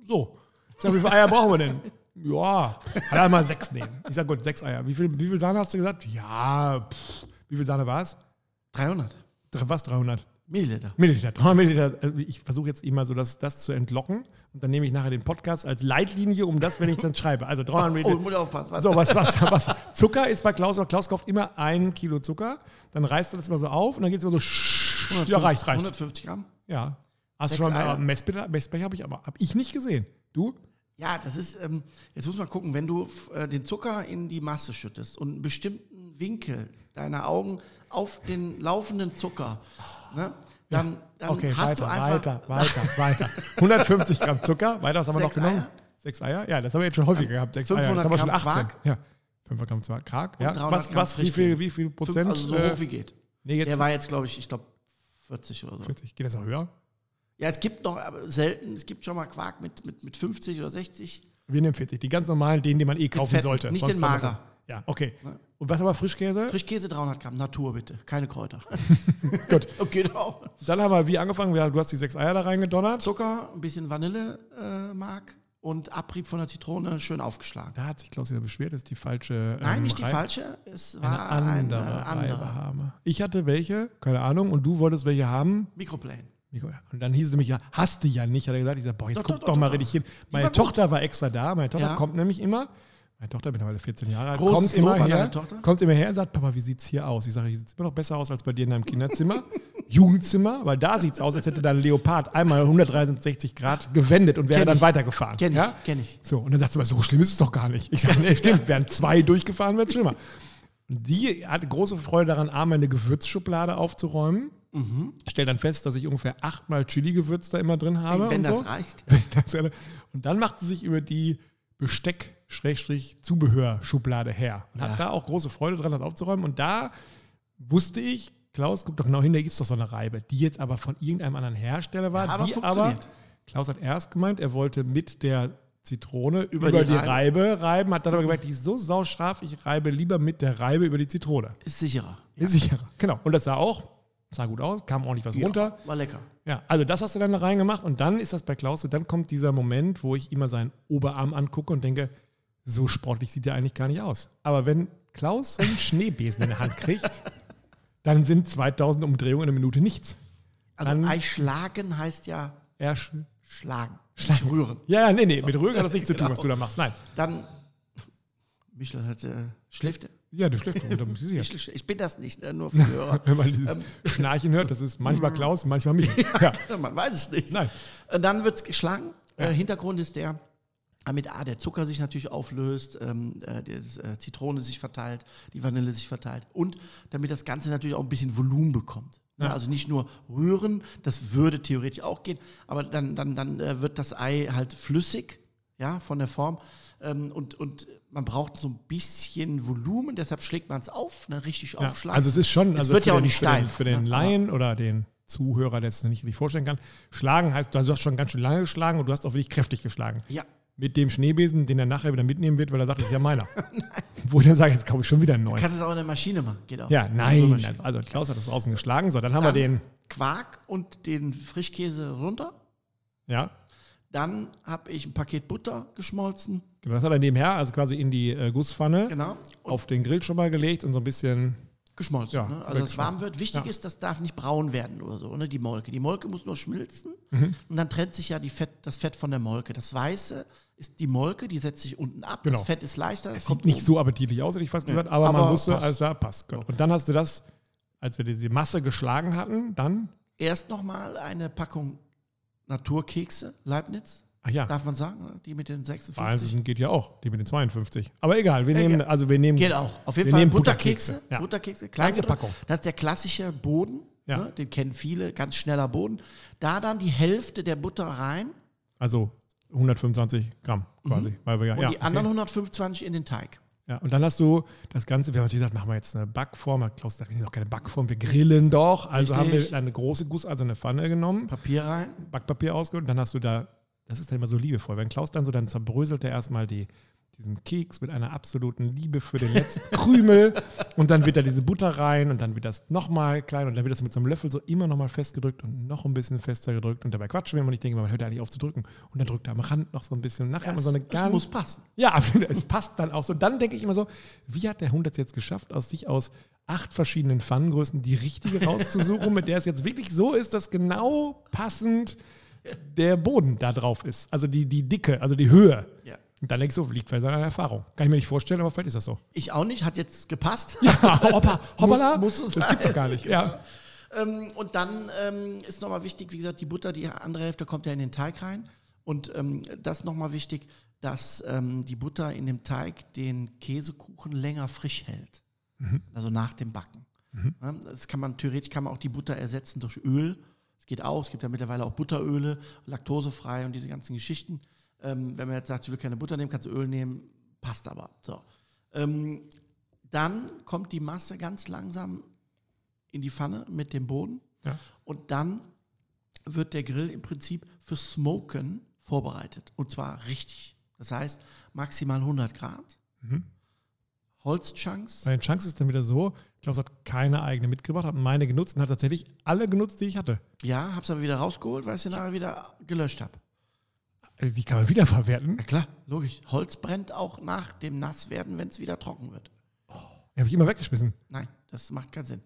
so. Ich sage, wie viele Eier brauchen wir denn? Ja, hat er mal sechs nehmen. Ich sage, gut, sechs Eier. Wie viel, wie viel Sahne hast du gesagt? Ja, pff, wie viel Sahne war es? 300 Was, 300? Milliliter. Milliliter, 300 Milliliter. Also Ich versuche jetzt immer so das, das zu entlocken und dann nehme ich nachher den Podcast als Leitlinie, um das, wenn ich dann schreibe. Also 300 Oh, Milliliter. muss aufpassen. Was? So, was, was, was. Zucker ist bei Klaus, Klaus kauft immer ein Kilo Zucker, dann reißt er das immer so auf und dann geht es immer so, sch- ja, reicht, reicht. 150 Gramm. Ja. Hast du schon äh, Messbecher, Messbecher habe ich aber hab ich nicht gesehen. Du? Ja, das ist, ähm, jetzt muss man gucken, wenn du äh, den Zucker in die Masse schüttest und einen bestimmten Winkel deiner Augen auf den laufenden Zucker, ne, dann, dann Okay, hast weiter, du einfach. weiter, weiter, weiter. 150 Gramm Zucker, weiter, was haben wir noch genommen? Eier. Sechs Eier? Ja, das haben wir jetzt schon häufiger gehabt. Sechs Eier. 500 haben wir schon Gramm 18. Quark. Ja. 500 Gramm Quark. Quark, ja. 300 Was, was, wie viel, wie viel Prozent? Also so äh, hoch wie geht. nee, jetzt Der war jetzt, glaube ich, ich glaube 40 oder so. 40. Geht das auch höher? Ja, es gibt noch, aber selten, es gibt schon mal Quark mit, mit, mit 50 oder 60. Wir nehmen 40. Die ganz normalen, den, den man eh kaufen fetten, sollte. nicht Sonst den Mager. Ja, okay. Und was aber Frischkäse? Frischkäse 300 Gramm, Natur bitte, keine Kräuter. Gut. okay, genau. Dann haben wir wie angefangen? Du hast die sechs Eier da reingedonnert. Zucker, ein bisschen Vanillemark äh, und Abrieb von der Zitrone schön aufgeschlagen. Da hat sich Klaus wieder beschwert, das ist die falsche. Nein, ähm, nicht die Reib- falsche, es Eine war andere eine andere. Ich hatte welche, keine Ahnung, und du wolltest welche haben. Mikroplane. Und dann hieß es nämlich, ja, hast du ja nicht. Hat er gesagt, ich sag, boah, jetzt Doch, guck doch, doch, doch, mal doch, richtig hin. Meine war gut. Tochter war extra da. Meine Tochter Ja. kommt nämlich immer. Meine Tochter, mittlerweile 14 Jahre alt, kommt immer her, Tochter. kommt immer her und sagt, Papa, wie sieht's hier aus? Ich sage, hier sieht's immer noch besser aus als bei dir in deinem Kinderzimmer. Jugendzimmer, weil da sieht's aus, als hätte dein Leopard einmal 163 Grad gewendet und wäre Kenn dann ich. weitergefahren. Kenn ich, ja? kenn ich. So, und dann sagt sie mal, so schlimm ist es doch gar nicht. Ich sage, nee, stimmt, wären zwei durchgefahren, wäre es schlimmer. Die hatte große Freude daran, A, meine Gewürzschublade aufzuräumen. Mhm. Stellt dann fest, dass ich ungefähr achtmal Chili-Gewürz da immer drin habe. Wenn und das so. reicht. Wenn das- Und dann macht sie sich über die Besteck-Zubehör-Schublade her. Und Ja. hat da auch große Freude dran, das aufzuräumen. Und da wusste ich, Klaus, guck doch genau hin, da gibt es doch so eine Reibe, die jetzt aber von irgendeinem anderen Hersteller war, Ja, aber die aber. Klaus hat erst gemeint, er wollte mit der Zitrone über, die die, Reibe. Reibe. reiben, hat dann aber gemerkt, die ist so sauscharf, ich reibe lieber mit der Reibe über die Zitrone. Ist sicherer. Ist sicherer. Genau. Und das sah auch, sah gut aus, kam ordentlich was runter. War lecker. Ja, also das hast du dann da reingemacht und dann ist das bei Klaus so, dann kommt dieser Moment, wo ich immer seinen Oberarm angucke und denke, so sportlich sieht er eigentlich gar nicht aus. Aber wenn Klaus einen Schneebesen in der Hand kriegt, dann sind 2000 Umdrehungen in einer Minute nichts. Also Dann- Ei schlagen heißt ja sch schlagen. Schlagen. Nicht rühren. ja, ja, nee, nee, mit Rühren hat das nichts zu tun, Genau. was du da machst. Nein. Dann, Michel hat, äh, schläft er? Ja, du schläfst da muss ich. Ich bin das nicht, äh, nur für Hörer. Wenn man dieses Schnarchen hört, das ist manchmal Klaus, manchmal mich. Ja. Man weiß es nicht. Nein. Und dann wird es geschlagen. Ja. Äh, Hintergrund ist der, damit A, der Zucker sich natürlich auflöst, ähm, äh, die äh, Zitrone sich verteilt, die Vanille sich verteilt und damit das Ganze natürlich auch ein bisschen Volumen bekommt. Ne? Ja. Also nicht nur rühren, das würde theoretisch auch gehen, aber dann, dann, dann äh, wird das Ei halt flüssig, ja, von der Form. Ähm, und, und man braucht so ein bisschen Volumen, deshalb schlägt man es auf, ne, richtig Ja. aufschlagen. Also es ist schon, Es also wird für ja auch den, nicht für den, steif, für den ne? Laien oder den Zuhörer, der es sich nicht richtig vorstellen kann, schlagen heißt, du hast schon ganz schön lange geschlagen und du hast auch wirklich kräftig geschlagen. ja. Mit dem Schneebesen, den er nachher wieder mitnehmen wird, weil er sagt, das ist ja meiner. Wo ich dann sage, jetzt kaufe ich schon wieder einen neuen. Kannst es auch in der Maschine machen, geht auch. Ja, nein. Also, also Klaus hat das außen geschlagen. So, dann haben wir Dann den, Quark und den Frischkäse runter. ja, Dann habe ich ein Paket Butter geschmolzen. genau, das hat er nebenher, also quasi in die äh, Gusspfanne, Genau. Und auf den Grill schon mal gelegt und so ein bisschen, geschmolzen. Ja, ne? Also das warm wird. Wichtig Ja. ist, das darf nicht braun werden oder so, ne? die Molke. Die Molke muss nur schmilzen Mhm. und dann trennt sich ja die Fett, das Fett von der Molke. Das Weiße ist die Molke, die setzt sich unten ab. Genau. Das Fett ist leichter. es sieht nicht so appetitlich aus, hätte ich fast gesagt, aber, man aber wusste, passt. alles klar, passt. Gut. Und dann hast du das, als wir diese Masse geschlagen hatten, dann, Erst nochmal eine Packung Naturkekse, Leibniz, ach ja, darf man sagen, die mit den 56. Wahnsinn geht ja auch, die mit den 52. Aber egal, wir Ja, nehmen, ja. also wir nehmen, Geht auch. Auf jeden Wir Fall nehmen Butterkekse. Butterkekse, ja. Butterkekse. Packung. Das ist der klassische Boden. Ja. Ne? Den kennen viele, ganz schneller Boden. Da dann die Hälfte der Butter rein also 125 Gramm quasi, weil wir ja, und die anderen okay. 125 in den Teig. Ja, und dann hast du das Ganze, wir haben natürlich gesagt, machen wir jetzt eine Backform. Hat Klaus sagt, noch keine Backform, wir grillen doch. Also haben Richtig. wir eine große gusseiserne Pfanne genommen, Papier rein. Backpapier ausgeholt und dann hast du da, das ist dann immer so liebevoll, wenn Klaus dann so, dann zerbröselt er erstmal die, diesen Keks mit einer absoluten Liebe für den letzten Krümel und dann wird da diese Butter rein und dann wird das nochmal klein und dann wird das mit so einem Löffel so immer nochmal festgedrückt und noch ein bisschen fester gedrückt und dabei quatschen wir immer und ich denke, man hört ja eigentlich auf zu drücken und dann drückt er am Rand noch so ein bisschen und nachher man so eine das ganz muss passen. ja, es passt dann auch so. Dann denke ich immer so, wie hat der Hund das jetzt geschafft, aus sich aus acht verschiedenen Pfannengrößen die richtige rauszusuchen, mit der es jetzt wirklich so ist, dass genau passend der Boden da drauf ist. Also die, die Dicke, also die Höhe. Ja. Und dann denkst du, liegt vielleicht an Erfahrung. Kann ich mir nicht vorstellen, aber vielleicht ist das so. Ich auch nicht, hat jetzt gepasst. Ja, hoppa, hoppala, Muss- muss es das gibt's doch gar nicht. Ja. Ähm, und dann ähm, ist nochmal wichtig, wie gesagt, die Butter, die andere Hälfte kommt ja in den Teig rein. Und ähm, das ist nochmal wichtig, dass ähm, die Butter in dem Teig den Käsekuchen länger frisch hält. Also nach dem Backen. Ja, das kann man, theoretisch kann man auch die Butter ersetzen durch Öl. Es geht auch, es gibt ja mittlerweile auch Butteröle, laktosefrei und diese ganzen Geschichten. Ähm, wenn man jetzt sagt, ich will keine Butter nehmen, kannst du Öl nehmen, passt aber. So. Ähm, dann kommt die Masse ganz langsam in die Pfanne mit dem Boden. Ja. Und dann wird der Grill im Prinzip für Smoken vorbereitet. Und zwar richtig. Das heißt, maximal 100 Grad. Mhm. Holzchunks. Bei den Chunks ist dann wieder so, Klaus hat keine eigene mitgebracht, hat meine genutzt und hat tatsächlich alle genutzt, die ich hatte. Ja, hab's aber wieder rausgeholt, weil ich sie nachher wieder gelöscht habe. Also die kann man wiederverwerten. Ja klar, logisch. Holz brennt auch nach dem Nasswerden, wenn es wieder trocken wird. Die habe ich immer weggeschmissen. Nein, das macht keinen Sinn.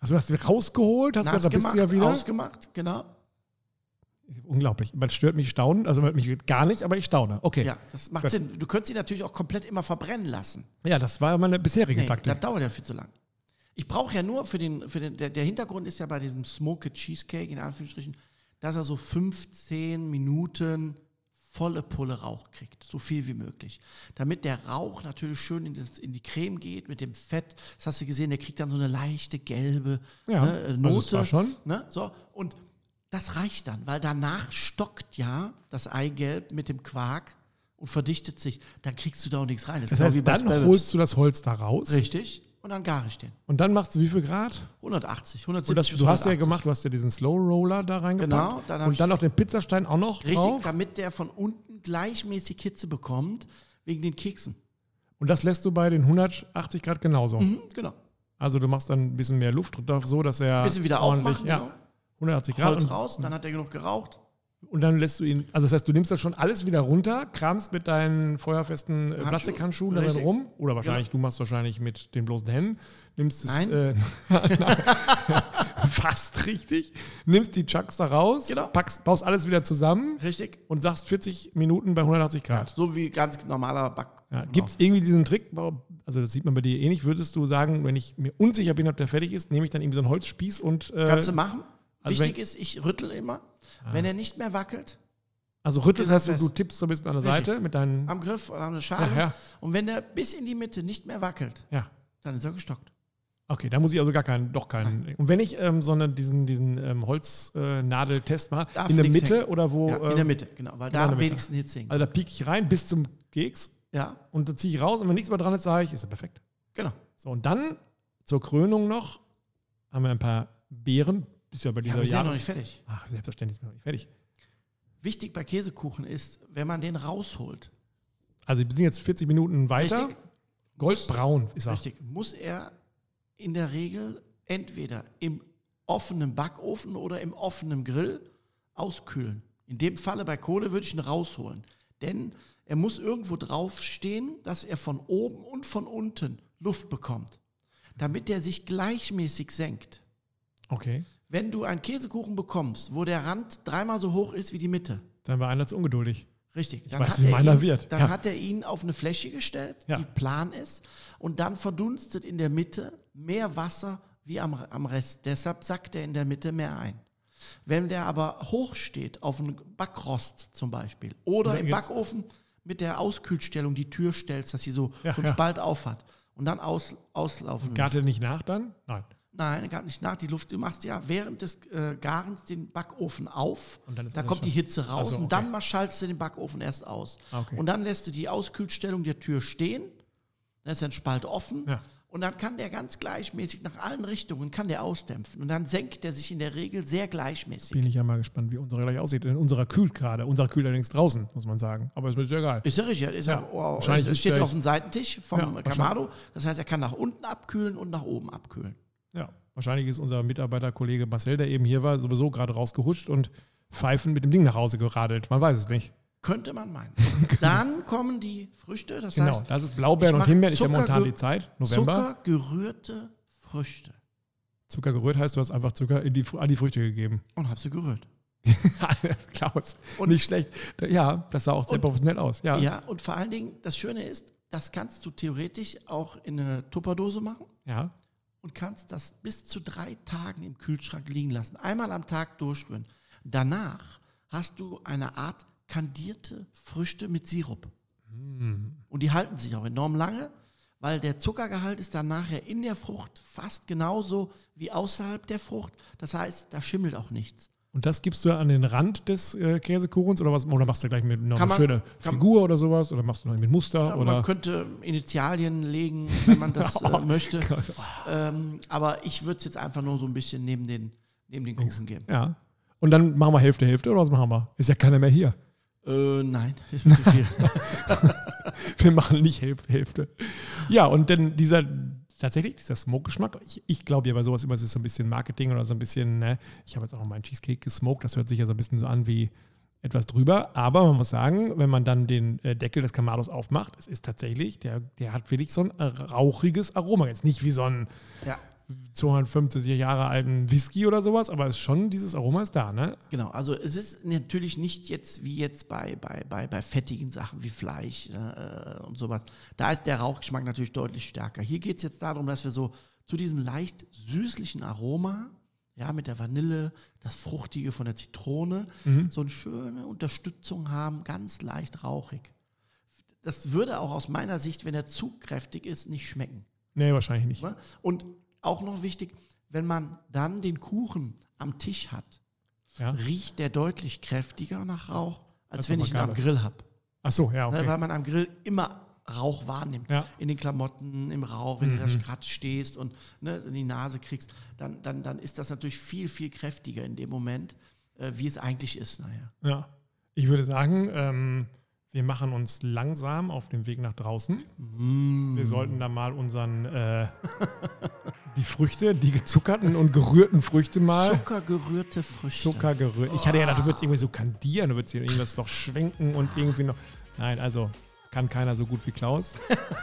Also du hast die rausgeholt, hast du Nass gemacht, du ja wieder. ausgemacht, genau. Unglaublich. Man stört mich staunen, also man mich gar nicht, aber ich staune. Okay. Ja, das macht Gut. Sinn. Du könntest sie natürlich auch komplett immer verbrennen lassen. Ja, das war meine bisherige Nee, Taktik. das dauert ja viel zu lang. Ich brauche ja nur für den, für den der, der Hintergrund ist ja bei diesem Smoked Cheesecake, in Anführungsstrichen, dass er so 15 Minuten volle Pulle Rauch kriegt, so viel wie möglich. Damit der Rauch natürlich schön in, das, in die Creme geht mit dem Fett. Das hast du gesehen, der kriegt dann so eine leichte gelbe Ja, ne, also Note. es war schon. Ne, so, und das reicht dann, weil danach stockt ja das Eigelb mit dem Quark und verdichtet sich. Dann kriegst du da auch nichts rein. Das ist genau heißt, dann holst du das Holz da raus Richtig. Und dann gare ich den. und dann machst du wie viel Grad? 180, 170 Und das, du hast ja 180. gemacht, du hast ja diesen Slow Roller da reingepackt. Genau, dann und dann noch den Pizzastein auch noch Richtig, drauf. damit der von unten gleichmäßig Hitze bekommt, wegen den Keksen. Und das lässt du bei den 180 Grad genauso. Mhm, genau. Also du machst dann ein bisschen mehr Luft drauf, so dass er Bisschen wieder ordentlich, aufmachen, ja, genau. 180 Grad. Holz Und, raus, dann hat er genug geraucht. Und dann lässt du ihn, also das heißt, du nimmst das schon alles wieder runter, kramst mit deinen feuerfesten äh, Handschuhe. Plastikhandschuhen darin rum. Oder wahrscheinlich, du machst wahrscheinlich mit den bloßen Händen. Nimmst es Nein. Äh, fast richtig. Nimmst die Chucks da raus, Genau. packst, baust alles wieder zusammen Richtig. und sagst 40 Minuten bei 180 Grad. So wie ganz normaler Back. Ja, Gibt es irgendwie diesen Trick, also das sieht man bei dir eh nicht, würdest du sagen, wenn ich mir unsicher bin, ob der fertig ist, nehme ich dann irgendwie so einen Holzspieß und äh, Kannst du machen. Also Wichtig ist, ich rüttel immer. Wenn er nicht mehr wackelt, also rüttelt er heißt du, tippst so ein bisschen an der Richtig. Seite mit deinen am Griff oder an der Schale. Ja, ja. Und wenn der bis in die Mitte nicht mehr wackelt, ja. dann ist er gestockt. Okay, da muss ich also gar keinen, doch keinen. Und wenn ich ähm, so eine, diesen, diesen ähm, Holznadeltest mache, Darf in der Mitte hängen. oder wo? Ja, in ähm, der Mitte, genau. Weil da am wenigsten Hitze hängt. Also da pieke ich rein bis zum Keks Ja, und dann ziehe ich raus und wenn nichts mehr dran ist, sage ich, ist ja perfekt. genau. So, und dann zur Krönung noch haben wir ein paar Beeren. Ist ja bei Ja, dieser wir sind ja Jahr- noch nicht fertig. Ach, selbstverständlich ist mir noch nicht fertig. Wichtig bei Käsekuchen ist, wenn man den rausholt, Also wir sind jetzt 40 Minuten weiter. Richtig. Goldbraun ist er. richtig, muss er in der Regel entweder im offenen Backofen oder im offenen Grill auskühlen. In dem Falle bei Kohle würde ich ihn rausholen. Denn er muss irgendwo draufstehen, dass er von oben und von unten Luft bekommt, damit er sich gleichmäßig senkt. Okay. Wenn du einen Käsekuchen bekommst, wo der Rand dreimal so hoch ist wie die Mitte, Dann war einer zu ungeduldig. Richtig. Ich weiß, wie er meiner ihn, wird. Dann Ja. hat er ihn auf eine Fläche gestellt, Ja. die plan ist, und dann verdunstet in der Mitte mehr Wasser wie am, am Rest. Deshalb sackt er in der Mitte mehr ein. Wenn der aber hoch steht, auf einem Backrost zum Beispiel, oder Dann im Backofen mit der Auskühlstellung die Tür stellst, dass sie so, Ja, so einen. Spalt auf hat und dann aus, auslaufen Gart er nicht nach dann? Nein. Nein, gar nicht nach. Die Luft, du machst ja während des äh, Garens den Backofen auf. Und dann ist da kommt die schon- Hitze raus Ach so, und okay. dann mal schaltest du den Backofen erst aus. Ah, okay. Und dann lässt du die Auskühlstellung der Tür stehen. Da ist ein Spalt offen. Ja. Und dann kann der ganz gleichmäßig nach allen Richtungen kann der ausdämpfen. Und dann senkt der sich in der Regel sehr gleichmäßig. Bin ich ja mal gespannt, wie unsere gleich aussieht. Denn unserer kühlt gerade. Unserer kühlt allerdings draußen, muss man sagen. Aber ist mir sehr egal. Ist ja richtig. Ist ja, Ja, oh, wahrscheinlich es ist steht vielleicht- auf dem Seitentisch vom Ja, Kamado. Das heißt, er kann nach unten abkühlen und nach oben abkühlen. Ja, wahrscheinlich ist unser Mitarbeiterkollege Marcel, der eben hier war, sowieso gerade rausgehuscht und pfeifend mit dem Ding nach Hause geradelt. Man weiß es nicht. Könnte man meinen. Dann kommen die Früchte, das Genau, heißt das ist Blaubeeren und Himbeeren, ist ja momentan die Zeit, November. zuckergerührte Früchte. Zucker gerührt heißt, du hast einfach Zucker die, an die Früchte gegeben. Und habe sie gerührt. Klaus, Und- nicht schlecht. Ja, das sah auch sehr Und- professionell aus. Ja. Ja. und vor allen Dingen, das Schöne ist, das kannst du theoretisch auch in eine Tupperdose machen ja. Und kannst das bis zu drei Tagen im Kühlschrank liegen lassen. Einmal am Tag durchrühren. Danach hast du eine Art kandierte Früchte mit Sirup. Und die halten sich auch enorm lange, weil der Zuckergehalt ist dann nachher in der Frucht fast genauso wie außerhalb der Frucht. Das heißt, da schimmelt auch nichts. Und das gibst du an den Rand des äh, Käsekuchens oder was? Oder machst du gleich mit noch Kann eine man- schöne Figur oder sowas? Oder machst du noch mit Muster? Ja, oder? Man könnte Initialien legen, wenn man das äh, möchte. Oh. Ähm, aber ich würde es jetzt einfach nur so ein bisschen neben den, neben den Kuchen geben. Ja. Und dann machen wir Hälfte, Hälfte oder was machen wir? Ist ja keiner mehr hier. Äh, nein, ist mir zu viel. Wir machen nicht Hälfte, Hälfte. Ja, und dann dieser, tatsächlich, dieser Smoke-Geschmack, ich, ich glaube ja bei sowas immer, es ist so ein bisschen Marketing oder so ein bisschen, ne? ich habe jetzt auch noch meinen Cheesecake gesmoked, das hört sich ja so ein bisschen so an wie etwas drüber, aber man muss sagen, wenn man dann den äh, Deckel des Kamados aufmacht, es ist tatsächlich, der, der hat wirklich so ein rauchiges Aroma. Jetzt nicht wie so ein ja, 250 Jahre alten Whisky oder sowas, aber es ist schon, dieses Aroma ist da, ne? genau. Also es ist natürlich nicht jetzt wie jetzt bei, bei, bei, bei fettigen Sachen wie Fleisch äh, und sowas. Da ist der Rauchgeschmack natürlich deutlich stärker. Hier geht es jetzt darum, dass wir so zu diesem leicht süßlichen Aroma, ja, mit der Vanille, das Fruchtige von der Zitrone, so eine schöne Unterstützung haben, ganz leicht rauchig. Das würde auch aus meiner Sicht, wenn er zu kräftig ist, nicht schmecken. Nee, wahrscheinlich nicht. Ne? Und auch noch wichtig, wenn man dann den Kuchen am Tisch hat, Ja? riecht der deutlich kräftiger nach Rauch, als wenn ich ihn am. Grill habe. Ach so, ja, Ne? okay. Weil man am Grill immer Rauch wahrnimmt. Ja. In den Klamotten, im Rauch, wenn du Mhm. da gerade stehst und ne, in die Nase kriegst, dann, dann, dann ist das natürlich viel, viel kräftiger in dem Moment, äh, wie es eigentlich ist. Naja. Ja, ich würde sagen, ähm, wir machen uns langsam auf den Weg nach draußen. Wir sollten da mal unseren, äh, die Früchte, die gezuckerten und gerührten Früchte mal. Zuckergerührte Früchte. Zucker gerührt. Ich hatte ja gedacht, du würdest irgendwie so kandieren, du würdest hier irgendwas noch schwenken und irgendwie noch. Nein, also kann keiner so gut wie Klaus.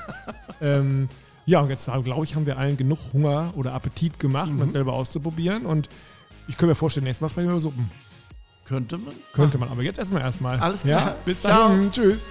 ähm, ja, und jetzt glaube ich, haben wir allen genug Hunger oder Appetit gemacht, um das selber auszuprobieren. Und ich könnte mir vorstellen, nächstes Mal sprechen wir über Suppen. Könnte man. Könnte man, aber jetzt erstmal erstmal. Alles klar. Ja, bis dann. Tschüss.